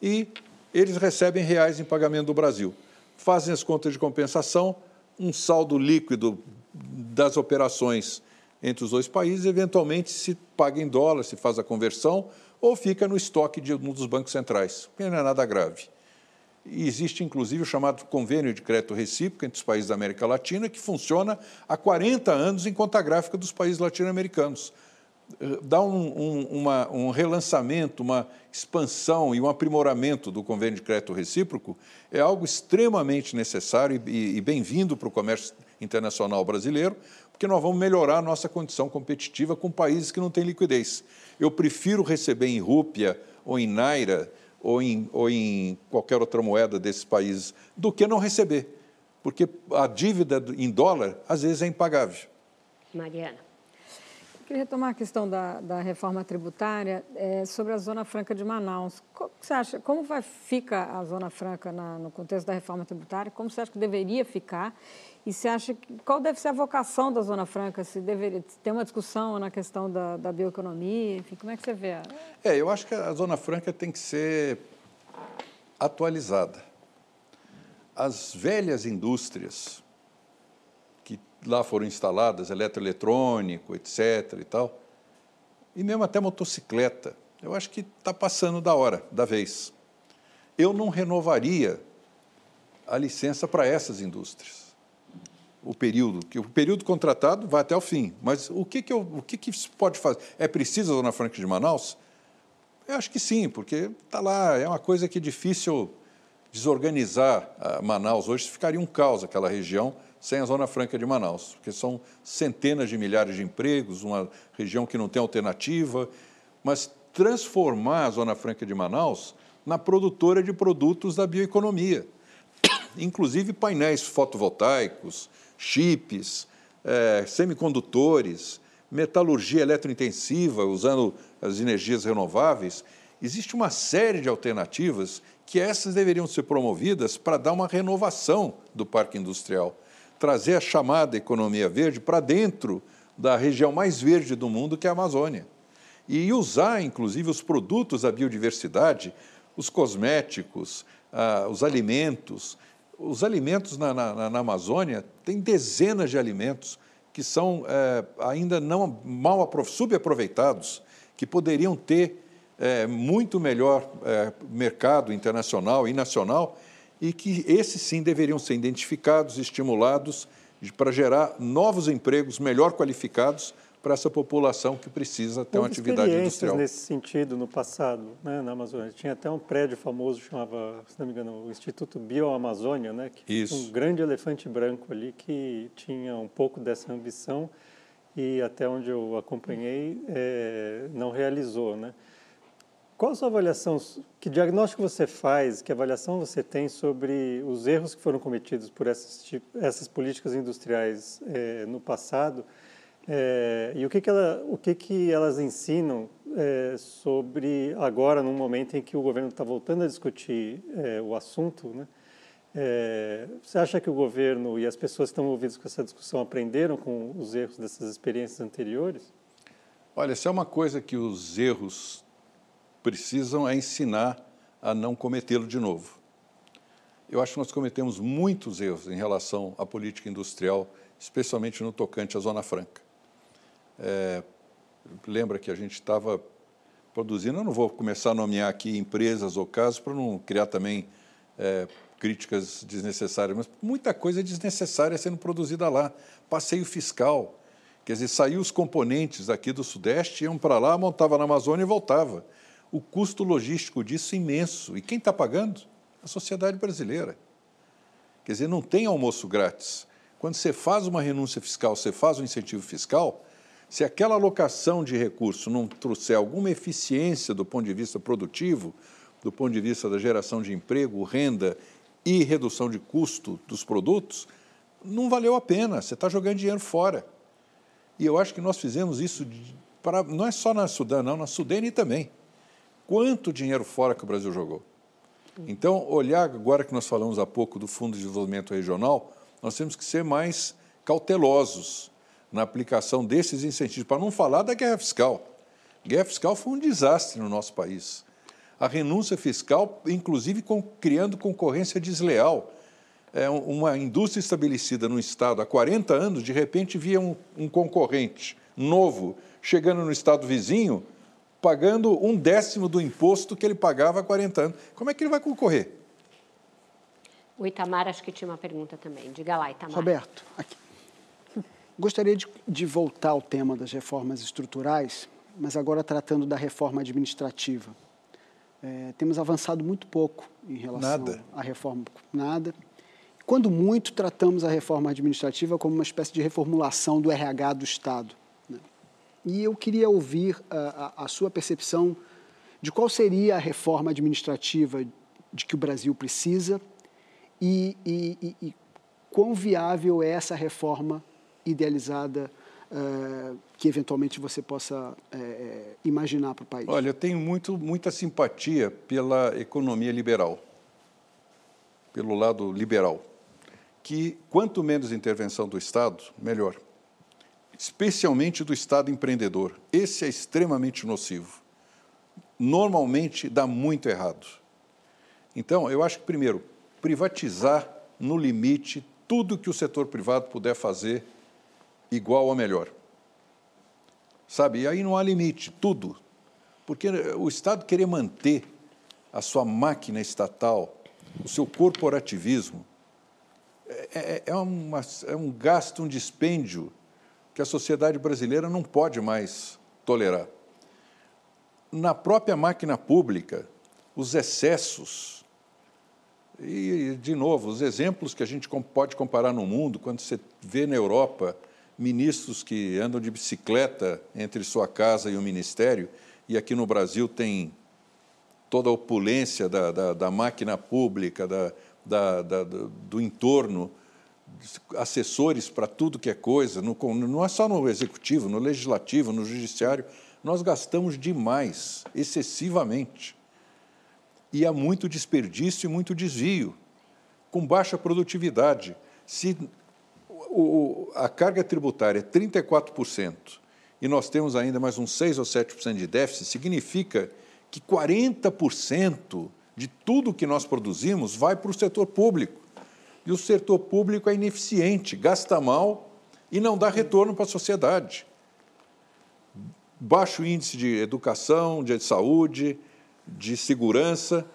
e eles recebem reais em pagamento do Brasil. Fazem as contas de compensação, um saldo líquido das operações entre os dois países, eventualmente se paga em dólar, se faz a conversão, ou fica no estoque de um dos bancos centrais, que não é nada grave. E existe, inclusive, o chamado convênio de crédito recíproco entre os países da América Latina, que funciona há 40 anos em conta gráfica dos países latino-americanos dá um, um, uma, um relançamento, uma expansão e um aprimoramento do convênio de crédito recíproco é algo extremamente necessário e, e bem-vindo para o comércio internacional brasileiro, porque nós vamos melhorar a nossa condição competitiva com países que não têm liquidez. Eu prefiro receber em rúpia ou em naira ou em, ou em qualquer outra moeda desses países do que não receber, porque a dívida em dólar às vezes é impagável. Mariana. Queria retomar a questão da, da reforma tributária é, sobre a Zona Franca de Manaus. Como você acha, como vai, fica a Zona Franca na, no contexto da reforma tributária? Como você acha que deveria ficar? E você acha que, qual deve ser a vocação da Zona Franca? Se deveria ter uma discussão na questão da, da bioeconomia? Enfim, como é que você vê? É, eu acho que a Zona Franca tem que ser atualizada. As velhas indústrias lá foram instaladas, eletroeletrônico, etc. e tal, e mesmo até motocicleta. Eu acho que está passando da hora, da vez. Eu não renovaria a licença para essas indústrias. O período, que o período contratado vai até o fim. Mas o que, que, eu, o que, que se pode fazer? É preciso a Dona Franca de Manaus? Eu acho que sim, porque está lá, é uma coisa que é difícil desorganizar Manaus hoje, ficaria um caos aquela região sem a Zona Franca de Manaus, porque são centenas de milhares de empregos, uma região que não tem alternativa, mas transformar a Zona Franca de Manaus na produtora de produtos da bioeconomia, inclusive painéis fotovoltaicos, chips, é, semicondutores, metalurgia eletrointensiva usando as energias renováveis. Existe uma série de alternativas que essas deveriam ser promovidas para dar uma renovação do parque industrial, trazer a chamada economia verde para dentro da região mais verde do mundo, que é a Amazônia. E usar, inclusive, os produtos da biodiversidade, os cosméticos, ah, os alimentos. Os alimentos na, na, na, Amazônia, tem dezenas de alimentos que são é, ainda não mal subaproveitados, que poderiam ter é, muito melhor é, mercado internacional e nacional e que esses sim deveriam ser identificados, estimulados para gerar novos empregos melhor qualificados para essa população que precisa ter Houve uma atividade industrial. nesse sentido no passado, né, na Amazônia. Tinha até um prédio famoso, chamava, se não me engano, o Instituto Bioamazônia, né, que Isso. um grande elefante branco ali que tinha um pouco dessa ambição e até onde eu acompanhei é, não realizou, né? Qual a sua avaliação, que diagnóstico você faz, que avaliação você tem sobre os erros que foram cometidos por essas, essas políticas industriais é, no passado é, e o, que, que, ela, o que, que elas ensinam é, sobre agora, num momento em que o governo está voltando a discutir o assunto, né? você acha que o governo e as pessoas que estão envolvidas com essa discussão aprenderam com os erros dessas experiências anteriores? Olha, se é uma coisa que os erros precisam é ensinar a não cometê-lo de novo. Eu acho que nós cometemos muitos erros em relação à política industrial, especialmente no tocante à Zona Franca. É, lembra que a gente estava produzindo, eu não vou começar a nomear aqui empresas ou casos para não criar também é, críticas desnecessárias, mas muita coisa desnecessária sendo produzida lá. Passeio fiscal, quer dizer, saiu os componentes aqui do Sudeste, iam para lá, montava na Amazônia e voltava o custo logístico disso é imenso. E quem está pagando? A sociedade brasileira. Quer dizer, não tem almoço grátis. Quando você faz uma renúncia fiscal, você faz um incentivo fiscal, se aquela alocação de recurso não trouxer alguma eficiência do ponto de vista produtivo, do ponto de vista da geração de emprego, renda e redução de custo dos produtos, não valeu a pena, você está jogando dinheiro fora. E eu acho que nós fizemos isso, para, não é só na Sudã, não, na Sudene também quanto dinheiro fora que o Brasil jogou. Então, olhar agora que nós falamos há pouco do Fundo de Desenvolvimento Regional, nós temos que ser mais cautelosos na aplicação desses incentivos, para não falar da guerra fiscal. A guerra fiscal foi um desastre no nosso país. A renúncia fiscal, inclusive com, criando concorrência desleal. É, uma indústria estabelecida no Estado há 40 anos, de repente via um, um concorrente novo chegando no Estado vizinho pagando um décimo do imposto que ele pagava há 40 anos. Como é que ele vai concorrer? O Itamar, acho que tinha uma pergunta também. Diga lá, Itamar. Roberto, aqui. gostaria de, de voltar ao tema das reformas estruturais, mas agora tratando da reforma administrativa. É, temos avançado muito pouco em relação nada. à reforma. Nada. Quando muito, tratamos a reforma administrativa como uma espécie de reformulação do RH do Estado. E eu queria ouvir a, a, a sua percepção de qual seria a reforma administrativa de que o Brasil precisa e, e, e, e quão viável é essa reforma idealizada uh, que eventualmente você possa uh, imaginar para o país? Olha, eu tenho muito, muita simpatia pela economia liberal, pelo lado liberal, que quanto menos intervenção do Estado, melhor especialmente do Estado empreendedor. Esse é extremamente nocivo. Normalmente dá muito errado. Então, eu acho que, primeiro, privatizar no limite tudo que o setor privado puder fazer igual ou melhor. Sabe? E aí não há limite, tudo. Porque o Estado querer manter a sua máquina estatal, o seu corporativismo, é, é, é, uma, é um gasto, um dispêndio que a sociedade brasileira não pode mais tolerar. Na própria máquina pública, os excessos E, de novo, os exemplos que a gente pode comparar no mundo, quando você vê na Europa ministros que andam de bicicleta entre sua casa e o ministério, e aqui no Brasil tem toda a opulência da, da, da máquina pública, da, da, do entorno, assessores para tudo que é coisa, no, não é só no executivo, no legislativo, no judiciário, nós gastamos demais, excessivamente. E há muito desperdício e muito desvio, com baixa produtividade. Se o, a carga tributária é 34% e nós temos ainda mais uns 6 ou 7% de déficit, significa que 40% de tudo que nós produzimos vai para o setor público. E o setor público é ineficiente, gasta mal e não dá retorno para a sociedade baixo índice de educação, de saúde, de segurança.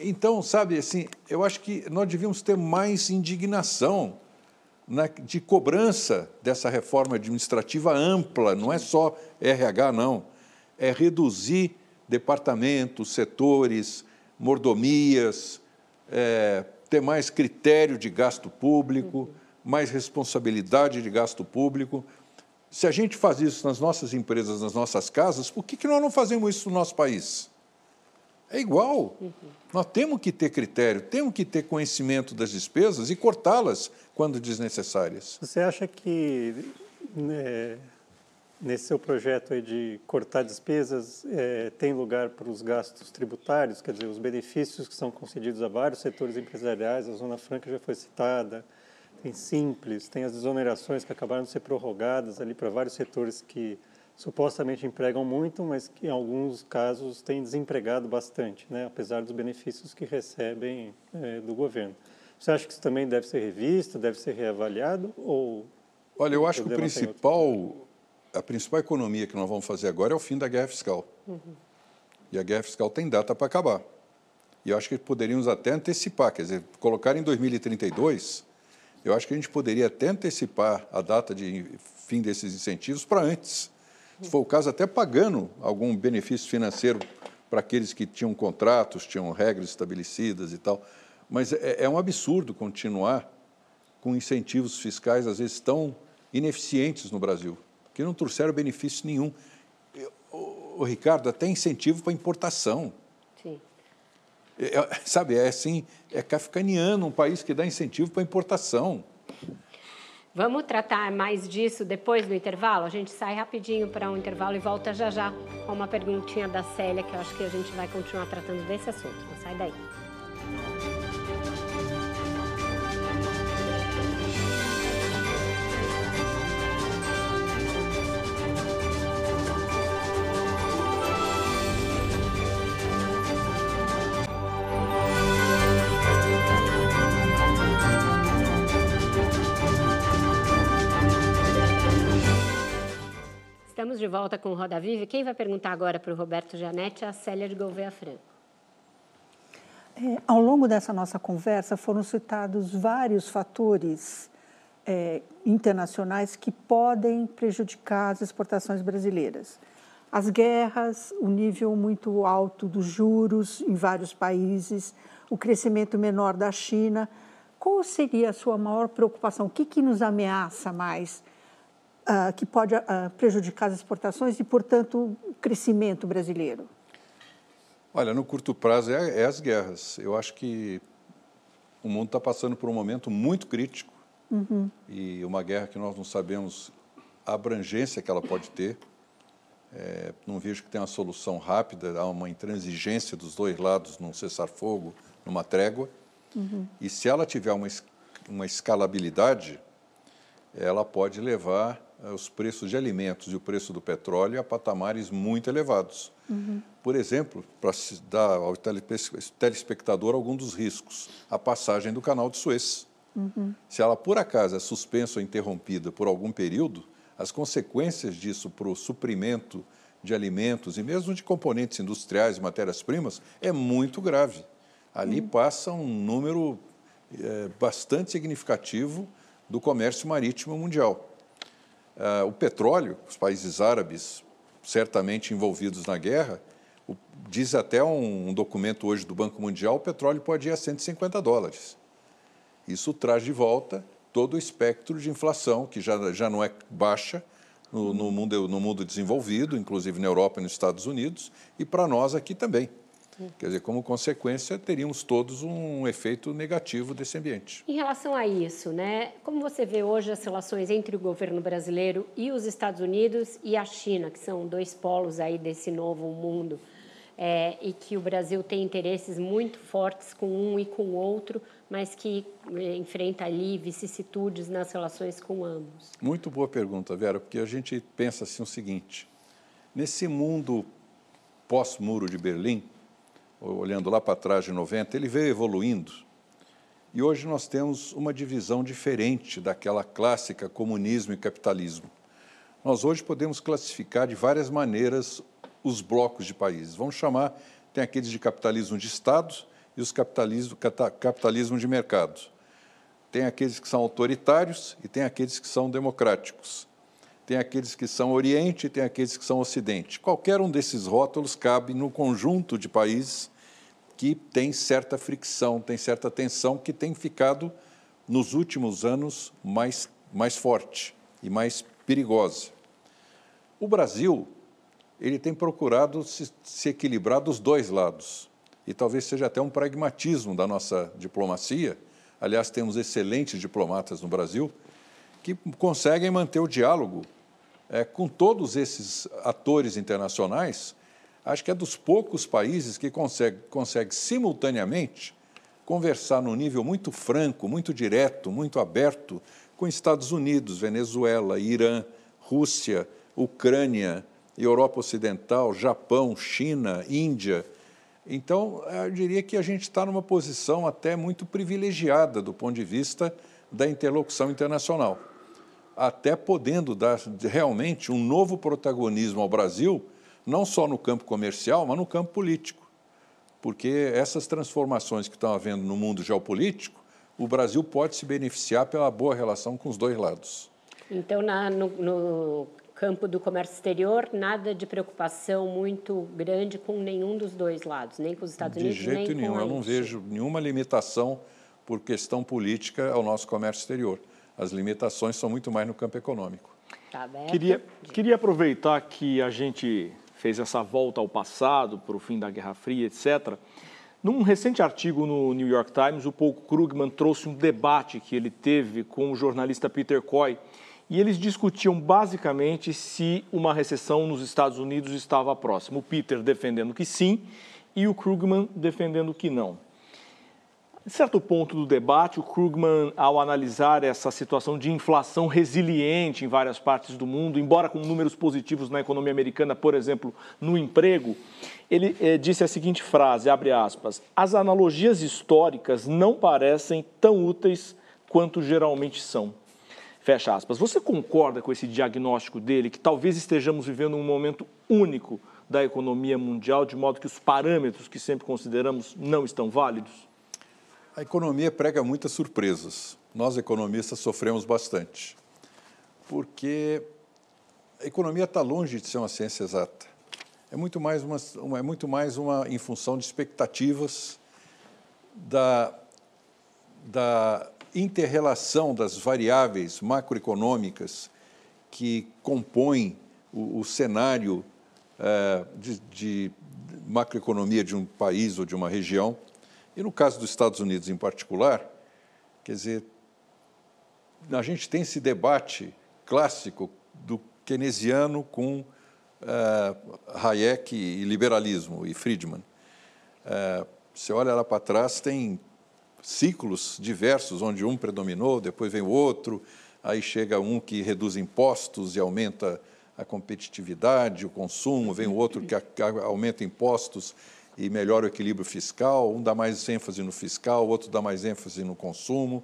Então, sabe, assim, eu acho que nós devíamos ter mais indignação na, de cobrança dessa reforma administrativa ampla, não é só RH, não. É reduzir departamentos, setores, mordomias, é, ter mais critério de gasto público, mais responsabilidade de gasto público. Se a gente faz isso nas nossas empresas, nas nossas casas, por que, que nós não fazemos isso no nosso país? É igual. Uhum. Nós temos que ter critério, temos que ter conhecimento das despesas e cortá-las quando desnecessárias. Você acha que né, nesse seu projeto de cortar despesas é, tem lugar para os gastos tributários, quer dizer, os benefícios que são concedidos a vários setores empresariais, a Zona Franca já foi citada, tem simples, tem as desonerações que acabaram de ser prorrogadas ali para vários setores que supostamente empregam muito, mas que em alguns casos têm desempregado bastante, né? apesar dos benefícios que recebem é, do governo. Você acha que isso também deve ser revisto, deve ser reavaliado ou Olha, eu acho que o principal, a principal economia que nós vamos fazer agora é o fim da guerra fiscal. Uhum. E a guerra fiscal tem data para acabar. E eu acho que poderíamos até antecipar, quer dizer, colocar em 2032 eu acho que a gente poderia até antecipar a data de fim desses incentivos para antes. Se for o caso, até pagando algum benefício financeiro para aqueles que tinham contratos, tinham regras estabelecidas e tal. Mas é, é um absurdo continuar com incentivos fiscais, às vezes, tão ineficientes no Brasil, que não trouxeram benefício nenhum. O, o Ricardo, até incentivo para importação. É, é, sabe, é assim, é kafkaniano, um país que dá incentivo para importação. Vamos tratar mais disso depois do intervalo? A gente sai rapidinho para um intervalo e volta já já com uma perguntinha da Célia, que eu acho que a gente vai continuar tratando desse assunto. Não sai daí. De volta com o Roda Viva. Quem vai perguntar agora para o Roberto Janete é a Célia de Gouveia Franco. É, ao longo dessa nossa conversa foram citados vários fatores é, internacionais que podem prejudicar as exportações brasileiras. As guerras, o nível muito alto dos juros em vários países, o crescimento menor da China. Qual seria a sua maior preocupação? O que, que nos ameaça mais? Uh, que pode uh, prejudicar as exportações e, portanto, o crescimento brasileiro? Olha, no curto prazo é, é as guerras. Eu acho que o mundo está passando por um momento muito crítico uhum. e uma guerra que nós não sabemos a abrangência que ela pode ter. É, não vejo que tenha uma solução rápida, há uma intransigência dos dois lados num cessar-fogo, numa trégua. Uhum. E se ela tiver uma, uma escalabilidade, ela pode levar os preços de alimentos e o preço do petróleo a patamares muito elevados. Uhum. Por exemplo, para dar ao telespectador algum dos riscos, a passagem do canal de Suez. Uhum. Se ela, por acaso, é suspensa ou interrompida por algum período, as consequências disso para o suprimento de alimentos e mesmo de componentes industriais e matérias-primas é muito grave. Ali uhum. passa um número é, bastante significativo do comércio marítimo mundial. Uh, o petróleo, os países árabes certamente envolvidos na guerra, diz até um, um documento hoje do Banco Mundial, o petróleo pode ir a 150 dólares. Isso traz de volta todo o espectro de inflação, que já, já não é baixa no, no, mundo, no mundo desenvolvido, inclusive na Europa e nos Estados Unidos, e para nós aqui também. Quer dizer, como consequência, teríamos todos um efeito negativo desse ambiente. Em relação a isso, né, como você vê hoje as relações entre o governo brasileiro e os Estados Unidos e a China, que são dois polos aí desse novo mundo, é, e que o Brasil tem interesses muito fortes com um e com o outro, mas que é, enfrenta ali vicissitudes nas relações com ambos? Muito boa pergunta, Vera, porque a gente pensa assim o seguinte: nesse mundo pós-muro de Berlim, olhando lá para trás de 90, ele veio evoluindo. E hoje nós temos uma divisão diferente daquela clássica comunismo e capitalismo. Nós hoje podemos classificar de várias maneiras os blocos de países. Vamos chamar, tem aqueles de capitalismo de Estado e os capitalismo, capitalismo de mercado. Tem aqueles que são autoritários e tem aqueles que são democráticos. Tem aqueles que são Oriente e tem aqueles que são Ocidente. Qualquer um desses rótulos cabe no conjunto de países que tem certa fricção, tem certa tensão que tem ficado nos últimos anos mais, mais forte e mais perigosa. O Brasil ele tem procurado se, se equilibrar dos dois lados e talvez seja até um pragmatismo da nossa diplomacia. Aliás, temos excelentes diplomatas no Brasil que conseguem manter o diálogo é, com todos esses atores internacionais acho que é dos poucos países que consegue, consegue simultaneamente conversar num nível muito franco, muito direto, muito aberto com Estados Unidos, Venezuela, Irã, Rússia, Ucrânia, Europa Ocidental, Japão, China, Índia. Então, eu diria que a gente está numa posição até muito privilegiada do ponto de vista da interlocução internacional, até podendo dar realmente um novo protagonismo ao Brasil não só no campo comercial, mas no campo político. Porque essas transformações que estão havendo no mundo geopolítico, o Brasil pode se beneficiar pela boa relação com os dois lados. Então, na, no, no campo do comércio exterior, nada de preocupação muito grande com nenhum dos dois lados, nem com os Estados Unidos, nem com De jeito nenhum. Eu não vejo nenhuma limitação por questão política ao nosso comércio exterior. As limitações são muito mais no campo econômico. Tá queria, queria aproveitar que a gente fez essa volta ao passado, para o fim da Guerra Fria, etc. Num recente artigo no New York Times, o Paul Krugman trouxe um debate que ele teve com o jornalista Peter Coy, e eles discutiam basicamente se uma recessão nos Estados Unidos estava próxima. O Peter defendendo que sim e o Krugman defendendo que não. Em certo ponto do debate, o Krugman, ao analisar essa situação de inflação resiliente em várias partes do mundo, embora com números positivos na economia americana, por exemplo, no emprego, ele eh, disse a seguinte frase, abre aspas, as analogias históricas não parecem tão úteis quanto geralmente são. Fecha aspas. Você concorda com esse diagnóstico dele, que talvez estejamos vivendo um momento único da economia mundial, de modo que os parâmetros que sempre consideramos não estão válidos? A economia prega muitas surpresas. Nós, economistas, sofremos bastante. Porque a economia está longe de ser uma ciência exata. É muito mais uma, uma, é muito mais uma em função de expectativas da, da interrelação das variáveis macroeconômicas que compõem o, o cenário é, de, de macroeconomia de um país ou de uma região e no caso dos Estados Unidos em particular, quer dizer, a gente tem esse debate clássico do keynesiano com uh, Hayek e liberalismo, e Friedman. Uh, você olha lá para trás, tem ciclos diversos, onde um predominou, depois vem o outro, aí chega um que reduz impostos e aumenta a competitividade, o consumo, vem o outro que aumenta impostos e melhora o equilíbrio fiscal, um dá mais ênfase no fiscal, o outro dá mais ênfase no consumo.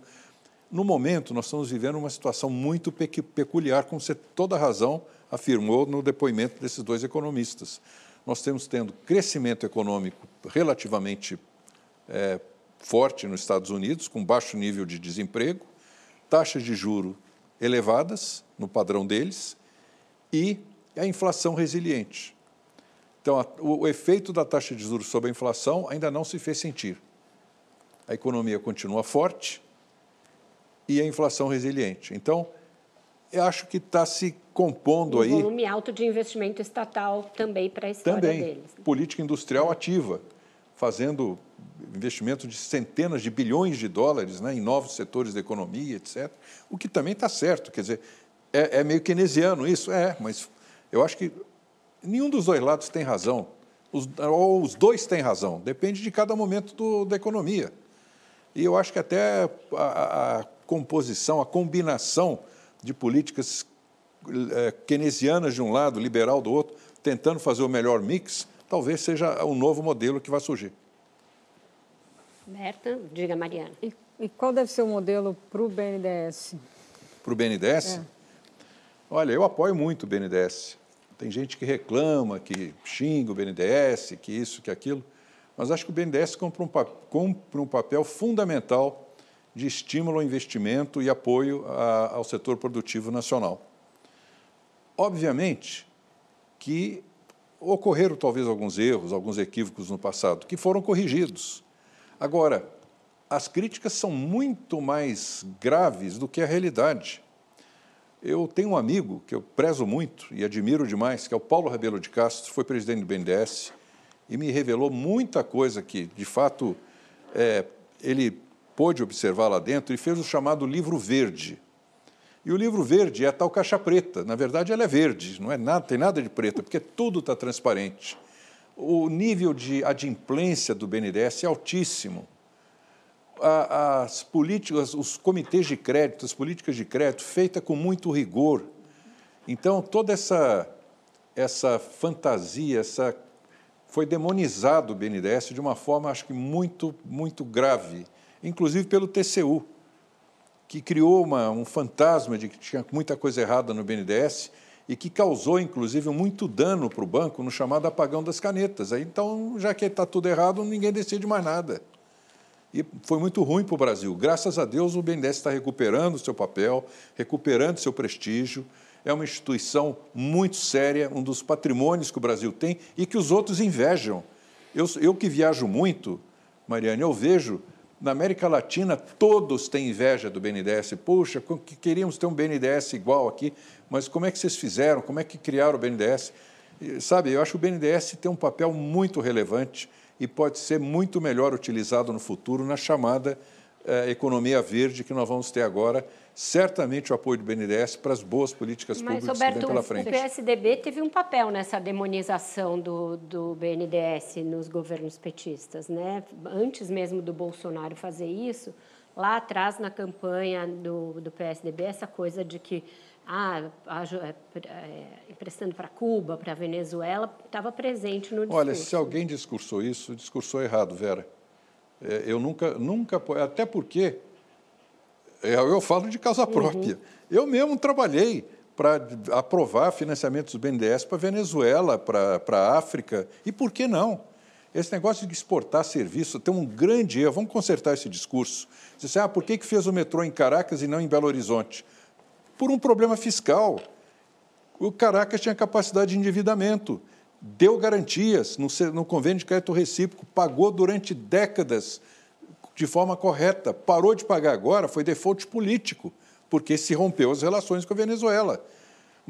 No momento, nós estamos vivendo uma situação muito peculiar, como você toda razão afirmou no depoimento desses dois economistas. Nós temos tendo crescimento econômico relativamente é, forte nos Estados Unidos, com baixo nível de desemprego, taxas de juro elevadas no padrão deles e a inflação resiliente. Então, a, o, o efeito da taxa de juros sobre a inflação ainda não se fez sentir. A economia continua forte e a inflação resiliente. Então, eu acho que está se compondo um aí. volume alto de investimento estatal também para a história também, deles. Política industrial ativa, fazendo investimento de centenas de bilhões de dólares né, em novos setores da economia, etc. O que também está certo, quer dizer, é, é meio keynesiano isso, é, mas eu acho que nenhum dos dois lados tem razão. Os, ou os dois têm razão, depende de cada momento do, da economia. E eu acho que até a, a composição, a combinação de políticas é, keynesianas de um lado, liberal do outro, tentando fazer o melhor mix, talvez seja o novo modelo que vai surgir. Berta, diga, Mariana. E, e qual deve ser o modelo para o BNDES? Para o BNDES? É. Olha, eu apoio muito o BNDES. Tem gente que reclama, que xinga o BNDES, que isso, que aquilo, mas acho que o BNDES cumpre um, cumpre um papel fundamental de estímulo ao investimento e apoio a, ao setor produtivo nacional. Obviamente que ocorreram talvez alguns erros, alguns equívocos no passado, que foram corrigidos. Agora, as críticas são muito mais graves do que a realidade. Eu tenho um amigo que eu prezo muito e admiro demais, que é o Paulo Rabelo de Castro, foi presidente do BNDES e me revelou muita coisa que, de fato, é, ele pôde observar lá dentro e fez o chamado livro verde. E o livro verde é a tal caixa preta. Na verdade, ela é verde, não é nada, tem nada de preta, porque tudo está transparente. O nível de adimplência do BNDES é altíssimo as políticas, os comitês de crédito, as políticas de crédito feitas com muito rigor. Então, toda essa, essa fantasia, essa, foi demonizado o BNDES de uma forma, acho que muito, muito grave, inclusive pelo TCU, que criou uma, um fantasma de que tinha muita coisa errada no BNDES e que causou, inclusive, muito dano para o banco no chamado apagão das canetas. Aí, então, já que está tudo errado, ninguém decide mais nada. E foi muito ruim para o Brasil. Graças a Deus, o BNDES está recuperando seu papel, recuperando seu prestígio. É uma instituição muito séria, um dos patrimônios que o Brasil tem e que os outros invejam. Eu, eu que viajo muito, Mariane, eu vejo na América Latina todos têm inveja do BNDES. Puxa, queríamos ter um BNDES igual aqui, mas como é que vocês fizeram? Como é que criaram o BNDES? Sabe, eu acho que o BNDES tem um papel muito relevante e pode ser muito melhor utilizado no futuro na chamada eh, economia verde que nós vamos ter agora. Certamente o apoio do BNDES para as boas políticas Mas, públicas Roberto, que vem pela frente. o PSDB teve um papel nessa demonização do, do BNDES nos governos petistas. Né? Antes mesmo do Bolsonaro fazer isso, lá atrás na campanha do, do PSDB, essa coisa de que ah, é, é, emprestando para Cuba, para Venezuela, estava presente no discurso. Olha, se alguém discursou isso, discursou errado, Vera. É, eu nunca, nunca, até porque eu falo de causa uhum. própria. Uhum. Eu mesmo trabalhei para aprovar financiamentos do BNDES para Venezuela, para, a África, e por que não? Esse negócio de exportar serviço tem um grande erro. Vamos consertar esse discurso. Você diz, ah, por que, que fez o metrô em Caracas e não em Belo Horizonte? Por um problema fiscal. O Caracas tinha capacidade de endividamento, deu garantias no, convênio de crédito recíproco, pagou durante décadas de forma correta. Parou de pagar agora, foi default político, porque se rompeu as relações com a Venezuela.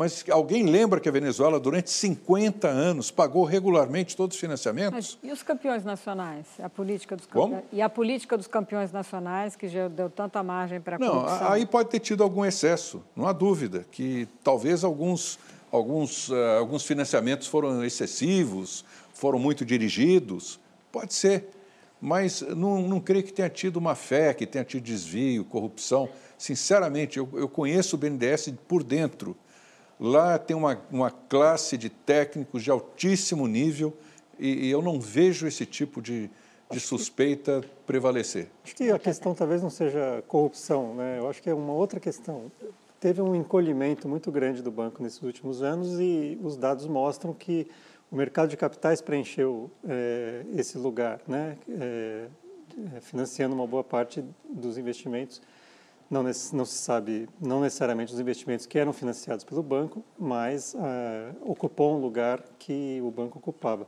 Mas alguém lembra que a Venezuela, durante 50 anos, pagou regularmente todos os financiamentos? Mas e os campeões nacionais? A política dos campeões, E a política dos campeões nacionais, que já deu tanta margem para a Não, aí pode ter tido algum excesso, não há dúvida, que talvez alguns, alguns, uh, alguns financiamentos foram excessivos, foram muito dirigidos, pode ser. Mas não, não creio que tenha tido uma fé, que tenha tido desvio, corrupção. Sinceramente, eu, eu conheço o BNDES por dentro. Lá tem uma, uma classe de técnicos de altíssimo nível e, e eu não vejo esse tipo de, de suspeita prevalecer. Acho que a questão talvez não seja corrupção, né? eu acho que é uma outra questão. Teve um encolhimento muito grande do banco nesses últimos anos e os dados mostram que o mercado de capitais preencheu é, esse lugar, né? É, financiando uma boa parte dos investimentos não, não, se sabe, não necessariamente os investimentos que eram financiados pelo banco, mas uh, ocupou um lugar que o banco ocupava.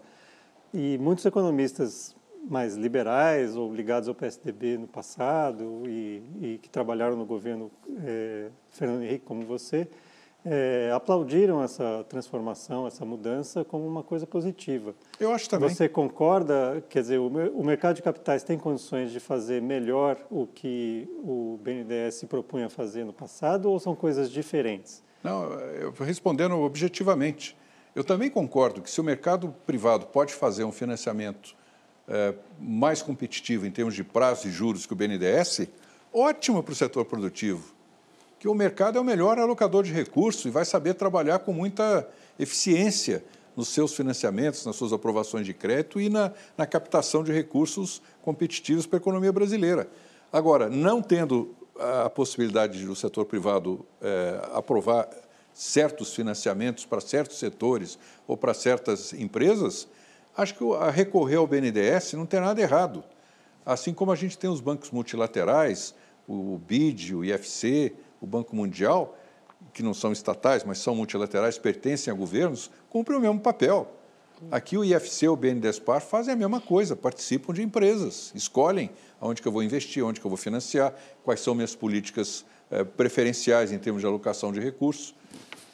E muitos economistas mais liberais ou ligados ao PSDB no passado e, e que trabalharam no governo é, Fernando Henrique, como você, é, aplaudiram essa transformação, essa mudança como uma coisa positiva. Eu acho também. Você concorda? Quer dizer, o, o mercado de capitais tem condições de fazer melhor o que o BNDES propunha fazer no passado ou são coisas diferentes? Não, eu, respondendo objetivamente, eu também concordo que se o mercado privado pode fazer um financiamento é, mais competitivo em termos de prazo e juros que o BNDES, ótimo para o setor produtivo que o mercado é o melhor alocador de recursos e vai saber trabalhar com muita eficiência nos seus financiamentos, nas suas aprovações de crédito e na, na captação de recursos competitivos para a economia brasileira. Agora, não tendo a possibilidade do setor privado é, aprovar certos financiamentos para certos setores ou para certas empresas, acho que a recorrer ao BNDES não tem nada errado. Assim como a gente tem os bancos multilaterais, o BID, o IFC, o Banco Mundial, que não são estatais, mas são multilaterais, pertencem a governos, cumprem o mesmo papel. Aqui o IFC, o BNDESPAR fazem a mesma coisa, participam de empresas, escolhem onde que eu vou investir, onde que eu vou financiar, quais são minhas políticas eh, preferenciais em termos de alocação de recursos.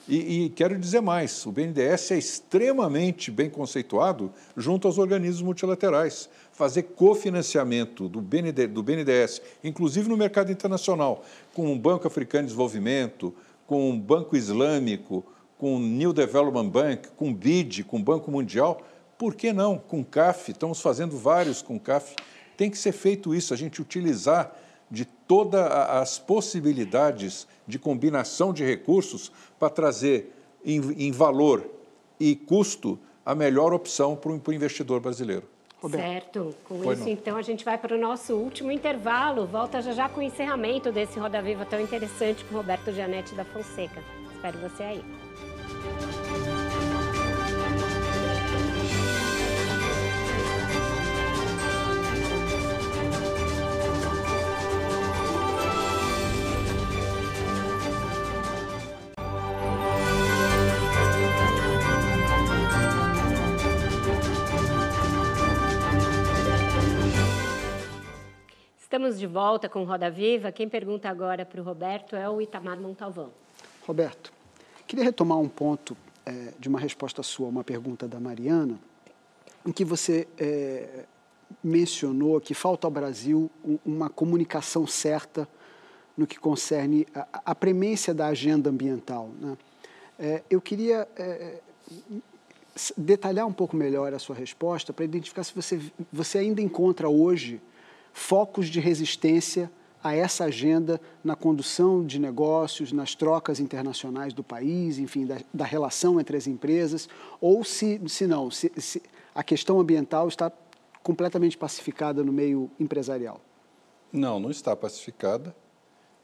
E, e, quero dizer mais: o BNDES é extremamente bem conceituado junto aos organismos multilaterais fazer cofinanciamento do, BND, do BNDES, inclusive no mercado internacional, com o Banco Africano de Desenvolvimento, com o Banco Islâmico, com o New Development Bank, com o BID, com o Banco Mundial, por que não? Com o CAF, estamos fazendo vários com o CAF. Tem que ser feito isso, a gente utilizar de todas as possibilidades de combinação de recursos para trazer em, em valor e custo a melhor opção para o investidor brasileiro. Roberto. Certo. Com Foi isso, não. então, a gente vai para o nosso último intervalo. Volta já já com o encerramento desse Roda Viva tão interessante com Roberto Gianetti da Fonseca. Espero você aí. Estamos de volta com Roda Viva. Quem pergunta agora para o Roberto é o Itamar Montalvão. Roberto, queria retomar um ponto é, de uma resposta sua a uma pergunta da Mariana, em que você é, mencionou que falta ao Brasil uma comunicação certa no que concerne a, a premência da agenda ambiental. Né? É, eu queria é, detalhar um pouco melhor a sua resposta para identificar se você, você ainda encontra hoje focos de resistência a essa agenda na condução de negócios, nas trocas internacionais do país, enfim, da, da relação entre as empresas, ou se, se não, se, se a questão ambiental está completamente pacificada no meio empresarial? Não, não está pacificada.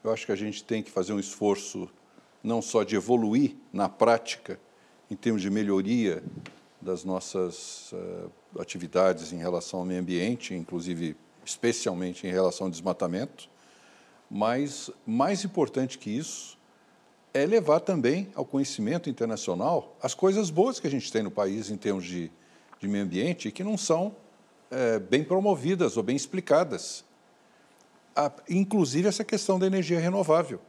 Eu acho que a gente tem que fazer um esforço não só de evoluir na prática, em termos de melhoria das nossas uh, atividades em relação ao meio ambiente, inclusive especialmente em relação ao desmatamento, mas mais importante que isso é levar também ao conhecimento internacional as coisas boas que a gente tem no país em termos de, de meio ambiente e que não são é, bem promovidas ou bem explicadas. A, inclusive essa questão da energia renovável.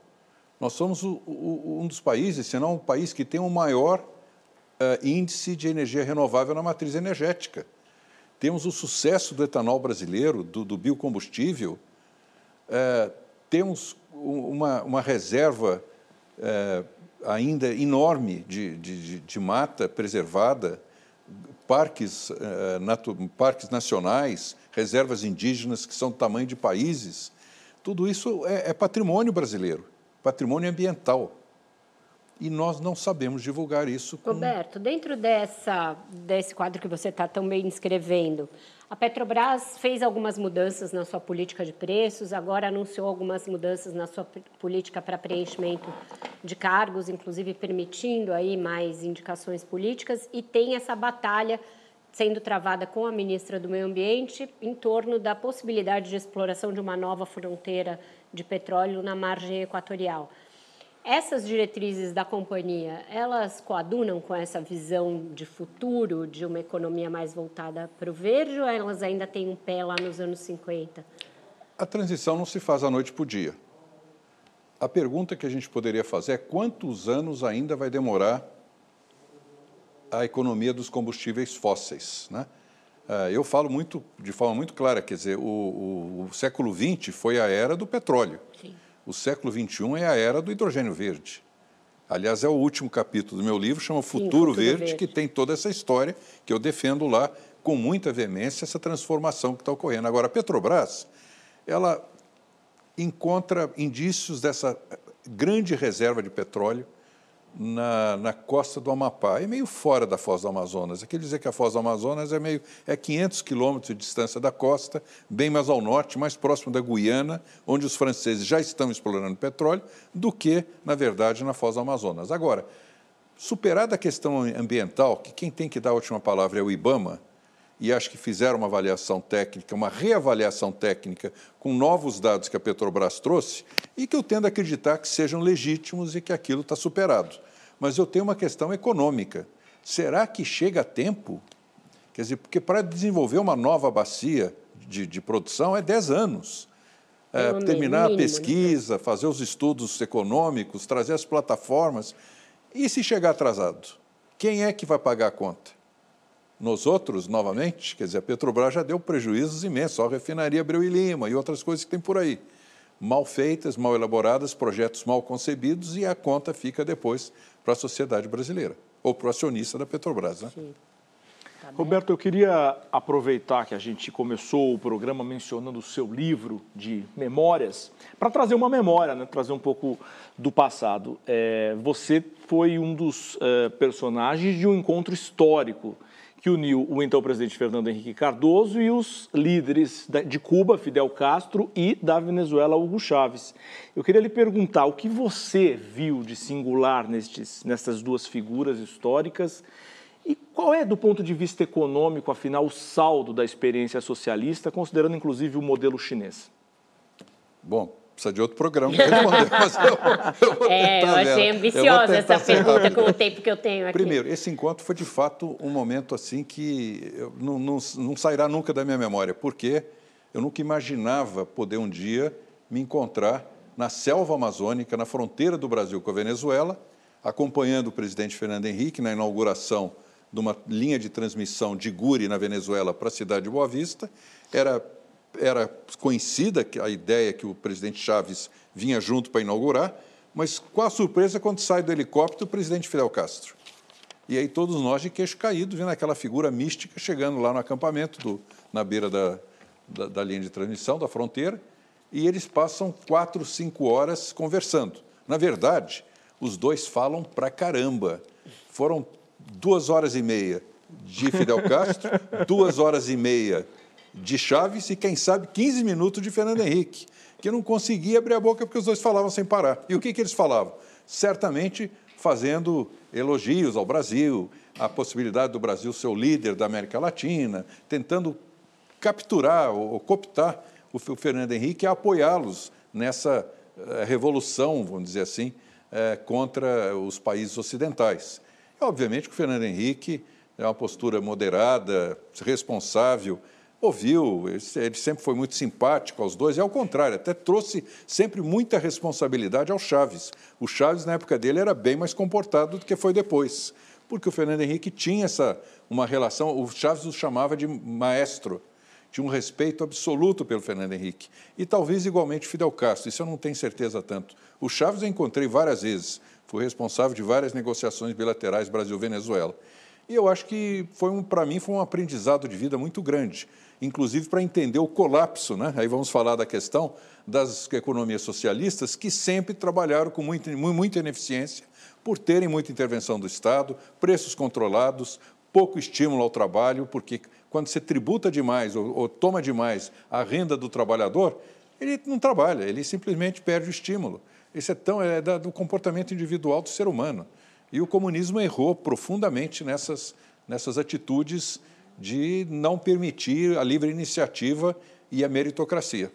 Nós somos o, o, um dos países, se não o país que tem o maior uh, índice de energia renovável na matriz energética. Temos o sucesso do etanol brasileiro, do, do biocombustível. É, temos uma, uma reserva é, ainda enorme de, de, de, mata preservada, parques, é, natu, parques nacionais, reservas indígenas que são do tamanho de países. Tudo isso é, é patrimônio brasileiro, patrimônio ambiental e nós não sabemos divulgar isso. Com... Roberto, dentro dessa, desse quadro que você está também escrevendo, a Petrobras fez algumas mudanças na sua política de preços, agora anunciou algumas mudanças na sua política para preenchimento de cargos, inclusive permitindo aí mais indicações políticas, e tem essa batalha sendo travada com a ministra do Meio Ambiente em torno da possibilidade de exploração de uma nova fronteira de petróleo na margem equatorial. Essas diretrizes da companhia, elas coadunam com essa visão de futuro, de uma economia mais voltada para o verde, ou elas ainda têm um pé lá nos anos 50? A transição não se faz da noite para o dia. A pergunta que a gente poderia fazer é quantos anos ainda vai demorar a economia dos combustíveis fósseis. Né? Ah, eu falo muito, de forma muito clara, quer dizer, o, o, o século XX foi a era do petróleo. Sim. O século XXI é a era do hidrogênio verde. Aliás, é o último capítulo do meu livro, chama Futuro, Sim, Futuro verde, verde, que tem toda essa história que eu defendo lá com muita veemência, essa transformação que está ocorrendo. Agora, a Petrobras, ela encontra indícios dessa grande reserva de petróleo na, na, costa do Amapá, é meio fora da Foz do Amazonas. Aqui dizer que a Foz do Amazonas é meio é 500 quilômetros de distância da costa, bem mais ao norte, mais próximo da Guiana, onde os franceses já estão explorando petróleo, do que, na verdade, na Foz do Amazonas. Agora, superada a questão ambiental, que quem tem que dar a última palavra é o IBAMA, e acho que fizeram uma avaliação técnica, uma reavaliação técnica com novos dados que a Petrobras trouxe e que eu tendo a acreditar que sejam legítimos e que aquilo está superado. Mas eu tenho uma questão econômica. Será que chega a tempo? Quer dizer, porque para desenvolver uma nova bacia de, de produção é 10 anos. É, terminar a pesquisa, né? fazer os estudos econômicos, trazer as plataformas. E se chegar atrasado? Quem é que vai pagar a conta? Nos outros, novamente, quer dizer, a Petrobras já deu prejuízos imensos, a refinaria Abreu e Lima e outras coisas que tem por aí. Mal feitas, mal elaboradas, projetos mal concebidos e a conta fica depois para a sociedade brasileira, ou para o acionista da Petrobras. Né? Sim. Tá Roberto, eu queria aproveitar que a gente começou o programa mencionando o seu livro de memórias, para trazer uma memória, né? trazer um pouco do passado. É, você foi um dos é, personagens de um encontro histórico que uniu o então presidente Fernando Henrique Cardoso e os líderes de Cuba, Fidel Castro, e da Venezuela, Hugo Chávez. Eu queria lhe perguntar o que você viu de singular nestes, nessas duas figuras históricas e qual é, do ponto de vista econômico, afinal, o saldo da experiência socialista, considerando inclusive o modelo chinês? Bom, precisa de outro programa para responder, mas eu, eu vou É, eu achei ambiciosa essa pergunta com o tempo que eu tenho aqui. Primeiro, esse encontro foi de fato um momento assim que não, não, não sairá nunca da minha memória, porque eu nunca imaginava poder um dia me encontrar na selva amazônica, na fronteira do Brasil com a Venezuela, acompanhando o presidente Fernando Henrique na inauguração de uma linha de transmissão de Guri, na Venezuela, para a cidade de Boa Vista. Era era conhecida a ideia que o presidente Chaves vinha junto para inaugurar, mas qual a surpresa quando sai do helicóptero o presidente Fidel Castro? E aí todos nós de queixo caído, vendo aquela figura mística chegando lá no acampamento, do, na beira da, da, da linha de transmissão, da fronteira, e eles passam quatro, cinco horas conversando. Na verdade, os dois falam pra caramba. Foram duas horas e meia de Fidel Castro, duas horas e meia de Chaves e, quem sabe, 15 minutos de Fernando Henrique, que não conseguia abrir a boca porque os dois falavam sem parar. E o que, que eles falavam? Certamente fazendo elogios ao Brasil, a possibilidade do Brasil ser o líder da América Latina, tentando capturar ou cooptar o Fernando Henrique e apoiá-los nessa eh, revolução, vamos dizer assim, eh, contra os países ocidentais. Obviamente que o Fernando Henrique é uma postura moderada, responsável, ouviu, ele sempre foi muito simpático aos dois, e ao contrário, até trouxe sempre muita responsabilidade ao Chaves. O Chaves, na época dele, era bem mais comportado do que foi depois, porque o Fernando Henrique tinha essa, uma relação, o Chaves o chamava de maestro, tinha um respeito absoluto pelo Fernando Henrique, e talvez igualmente Fidel Castro, isso eu não tenho certeza tanto. O Chaves eu encontrei várias vezes, fui responsável de várias negociações bilaterais Brasil-Venezuela. E eu acho que foi um, para mim foi um aprendizado de vida muito grande, inclusive para entender o colapso, né? Aí vamos falar da questão das economias socialistas que sempre trabalharam com muita, muita ineficiência por terem muita intervenção do Estado, preços controlados, pouco estímulo ao trabalho, porque quando você tributa demais ou, ou toma demais a renda do trabalhador, ele não trabalha, ele simplesmente perde o estímulo. Isso é tão é do comportamento individual do ser humano. E o comunismo errou profundamente nessas, nessas atitudes de não permitir a livre iniciativa e a meritocracia.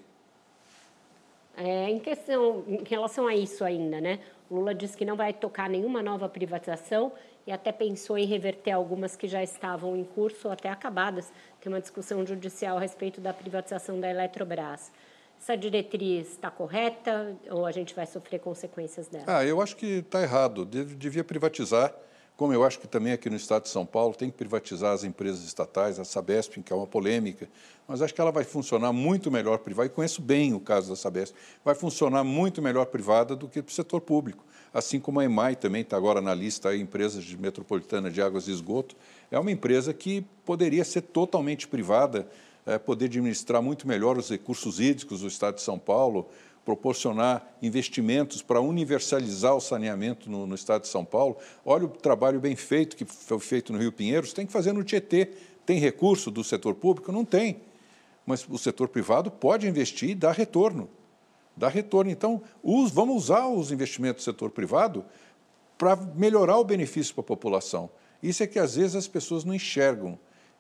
É, em questão, em relação a isso ainda, né? Lula disse que não vai tocar nenhuma nova privatização e até pensou em reverter algumas que já estavam em curso ou até acabadas. Tem uma discussão judicial a respeito da privatização da Eletrobras. Essa diretriz está correta ou a gente vai sofrer consequências dela? Ah, eu acho que está errado. Devia privatizar, como eu acho que também aqui no Estado de São Paulo tem que privatizar as empresas estatais, a Sabesp, que é uma polêmica, mas acho que ela vai funcionar muito melhor privada, e conheço bem o caso da Sabesp, vai funcionar muito melhor privada do que para o setor público. Assim como a EMAI também está agora na lista, aí, empresas de metropolitana de águas e esgoto, é uma empresa que poderia ser totalmente privada, é, poder administrar muito melhor os recursos hídricos do Estado de São Paulo, proporcionar investimentos para universalizar o saneamento no, no, Estado de São Paulo. Olha o trabalho bem feito que foi feito no Rio Pinheiros, tem que fazer no Tietê. Tem recurso do setor público? Não tem. Mas o setor privado pode investir e dar retorno. Dá retorno. Então, us, vamos usar os investimentos do setor privado para melhorar o benefício para a população. Isso é que às vezes as pessoas não enxergam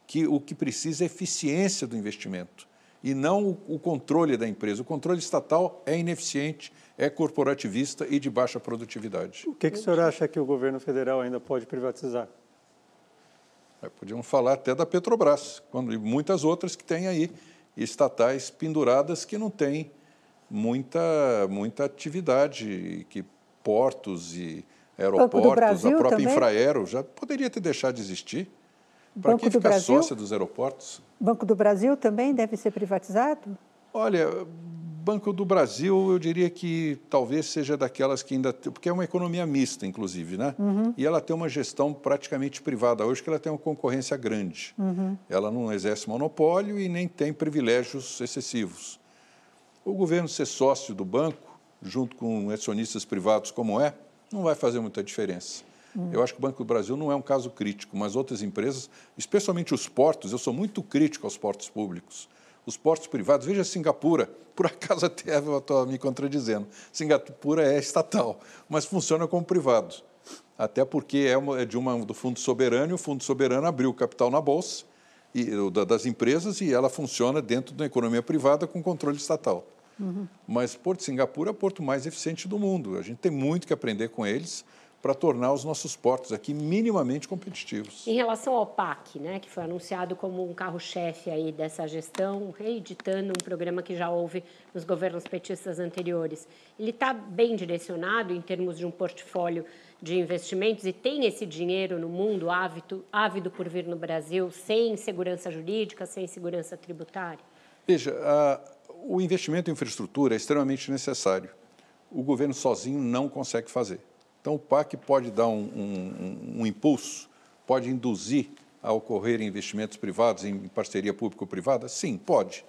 que o que precisa é eficiência do investimento e não o controle da empresa. O controle estatal é ineficiente, é corporativista e de baixa produtividade. O que, que o senhor acha que o governo federal ainda pode privatizar? É, podíamos falar até da Petrobras, quando, e muitas outras que têm aí estatais penduradas que não têm muita, muita atividade, que portos e aeroportos, a própria também? Infraero já poderia ter deixado de existir. Para que ficar Brasil? sócia dos aeroportos? Banco do Brasil também deve ser privatizado? Olha, Banco do Brasil, eu diria que talvez seja daquelas que ainda. Porque é uma economia mista, inclusive, né? Uhum. E ela tem uma gestão praticamente privada hoje, que ela tem uma concorrência grande. Uhum. Ela não exerce monopólio e nem tem privilégios excessivos. O governo ser sócio do banco, junto com acionistas privados como é, não vai fazer muita diferença. Hum. Eu acho que o Banco do Brasil não é um caso crítico, mas outras empresas, especialmente os portos, eu sou muito crítico aos portos públicos. Os portos privados, veja Singapura, por acaso até eu estou me contradizendo, Singapura é estatal, mas funciona como privado. Até porque é, é de uma, do Fundo Soberano, e o Fundo Soberano abriu capital na Bolsa e, das empresas e ela funciona dentro da economia privada com controle estatal. Uhum. Mas Porto de Singapura é o porto mais eficiente do mundo. A gente tem muito que aprender com eles para tornar os nossos portos aqui minimamente competitivos. Em relação ao PAC, né, que foi anunciado como um carro-chefe aí dessa gestão, reeditando um programa que já houve nos governos petistas anteriores, ele está bem direcionado em termos de um portfólio de investimentos e tem esse dinheiro no mundo ávido, ávido por vir no Brasil sem segurança jurídica, sem segurança tributária? Veja, a, o investimento em infraestrutura é extremamente necessário. O governo sozinho não consegue fazer. Então, o PAC pode dar um, um, um impulso, pode induzir a ocorrer investimentos privados em parceria público-privada? Sim, pode.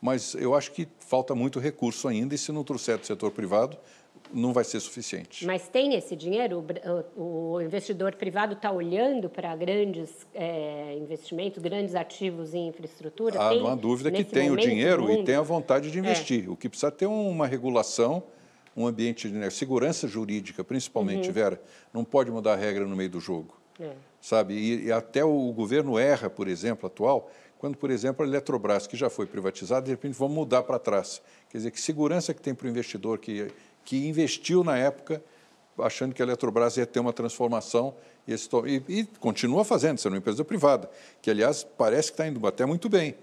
Mas eu acho que falta muito recurso ainda e se não trouxer do setor privado, não vai ser suficiente. Mas tem esse dinheiro? O, investidor privado está olhando para grandes é, investimentos, grandes ativos em infraestrutura? Ah, tem, não há dúvida que tem o dinheiro e tem a vontade de investir. É. O que precisa ter uma regulação um ambiente de né, segurança jurídica, principalmente, uhum. Vera, não pode mudar a regra no meio do jogo. É. Sabe? E, e, até o governo erra, por exemplo, atual, quando, por exemplo, a Eletrobras, que já foi privatizada, de repente vamos mudar para trás. Quer dizer, que segurança que tem para o investidor que, que investiu na época, achando que a Eletrobras ia ter uma transformação e, e, e continua fazendo, sendo uma empresa privada, que, aliás, parece que está indo até muito bem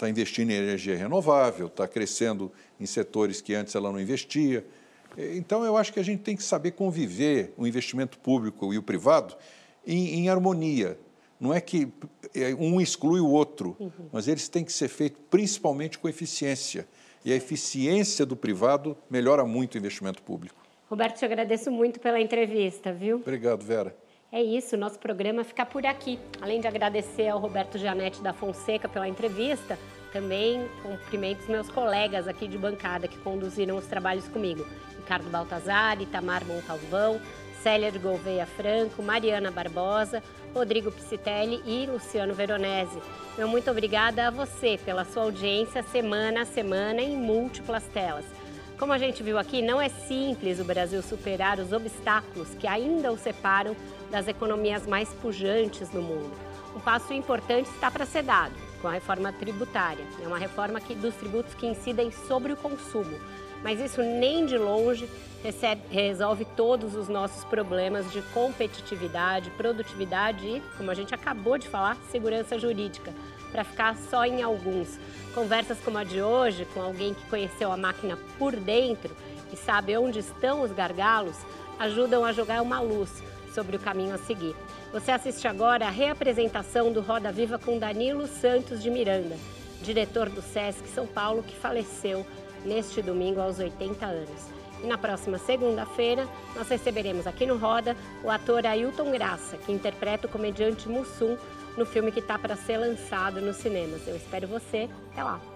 está investindo em energia renovável, está crescendo em setores que antes ela não investia. Então, eu acho que a gente tem que saber conviver o investimento público e o privado em, em harmonia. Não é que é, um exclui o outro, uhum. mas eles têm que ser feitos principalmente com eficiência. E a eficiência do privado melhora muito o investimento público. Roberto, te agradeço muito pela entrevista, viu? Obrigado, Vera. É isso, nosso programa fica por aqui. Além de agradecer ao Roberto Janete da Fonseca pela entrevista, também cumprimento os meus colegas aqui de bancada que conduziram os trabalhos comigo. Ricardo Baltazar, Itamar Montalvão, Célia de Gouveia Franco, Mariana Barbosa, Rodrigo Piscitelli e Luciano Veronese. Meu muito obrigada a você pela sua audiência semana a semana em múltiplas telas. Como a gente viu aqui, não é simples o Brasil superar os obstáculos que ainda o separam das economias mais pujantes do mundo. Um passo importante está para ser dado com a reforma tributária. É uma reforma que, dos tributos que incidem sobre o consumo. Mas isso nem de longe recebe, resolve todos os nossos problemas de competitividade, produtividade e, como a gente acabou de falar, segurança jurídica, para ficar só em alguns. Conversas como a de hoje, com alguém que conheceu a máquina por dentro e sabe onde estão os gargalos, ajudam a jogar uma luz sobre o caminho a seguir. Você assiste agora a reapresentação do Roda Viva com Danilo Santos de Miranda, diretor do SESC São Paulo, que faleceu neste domingo aos 80 anos. E na próxima segunda-feira, nós receberemos aqui no Roda o ator Ailton Graça, que interpreta o comediante Mussum no filme que está para ser lançado nos cinemas. Eu espero você. Até lá!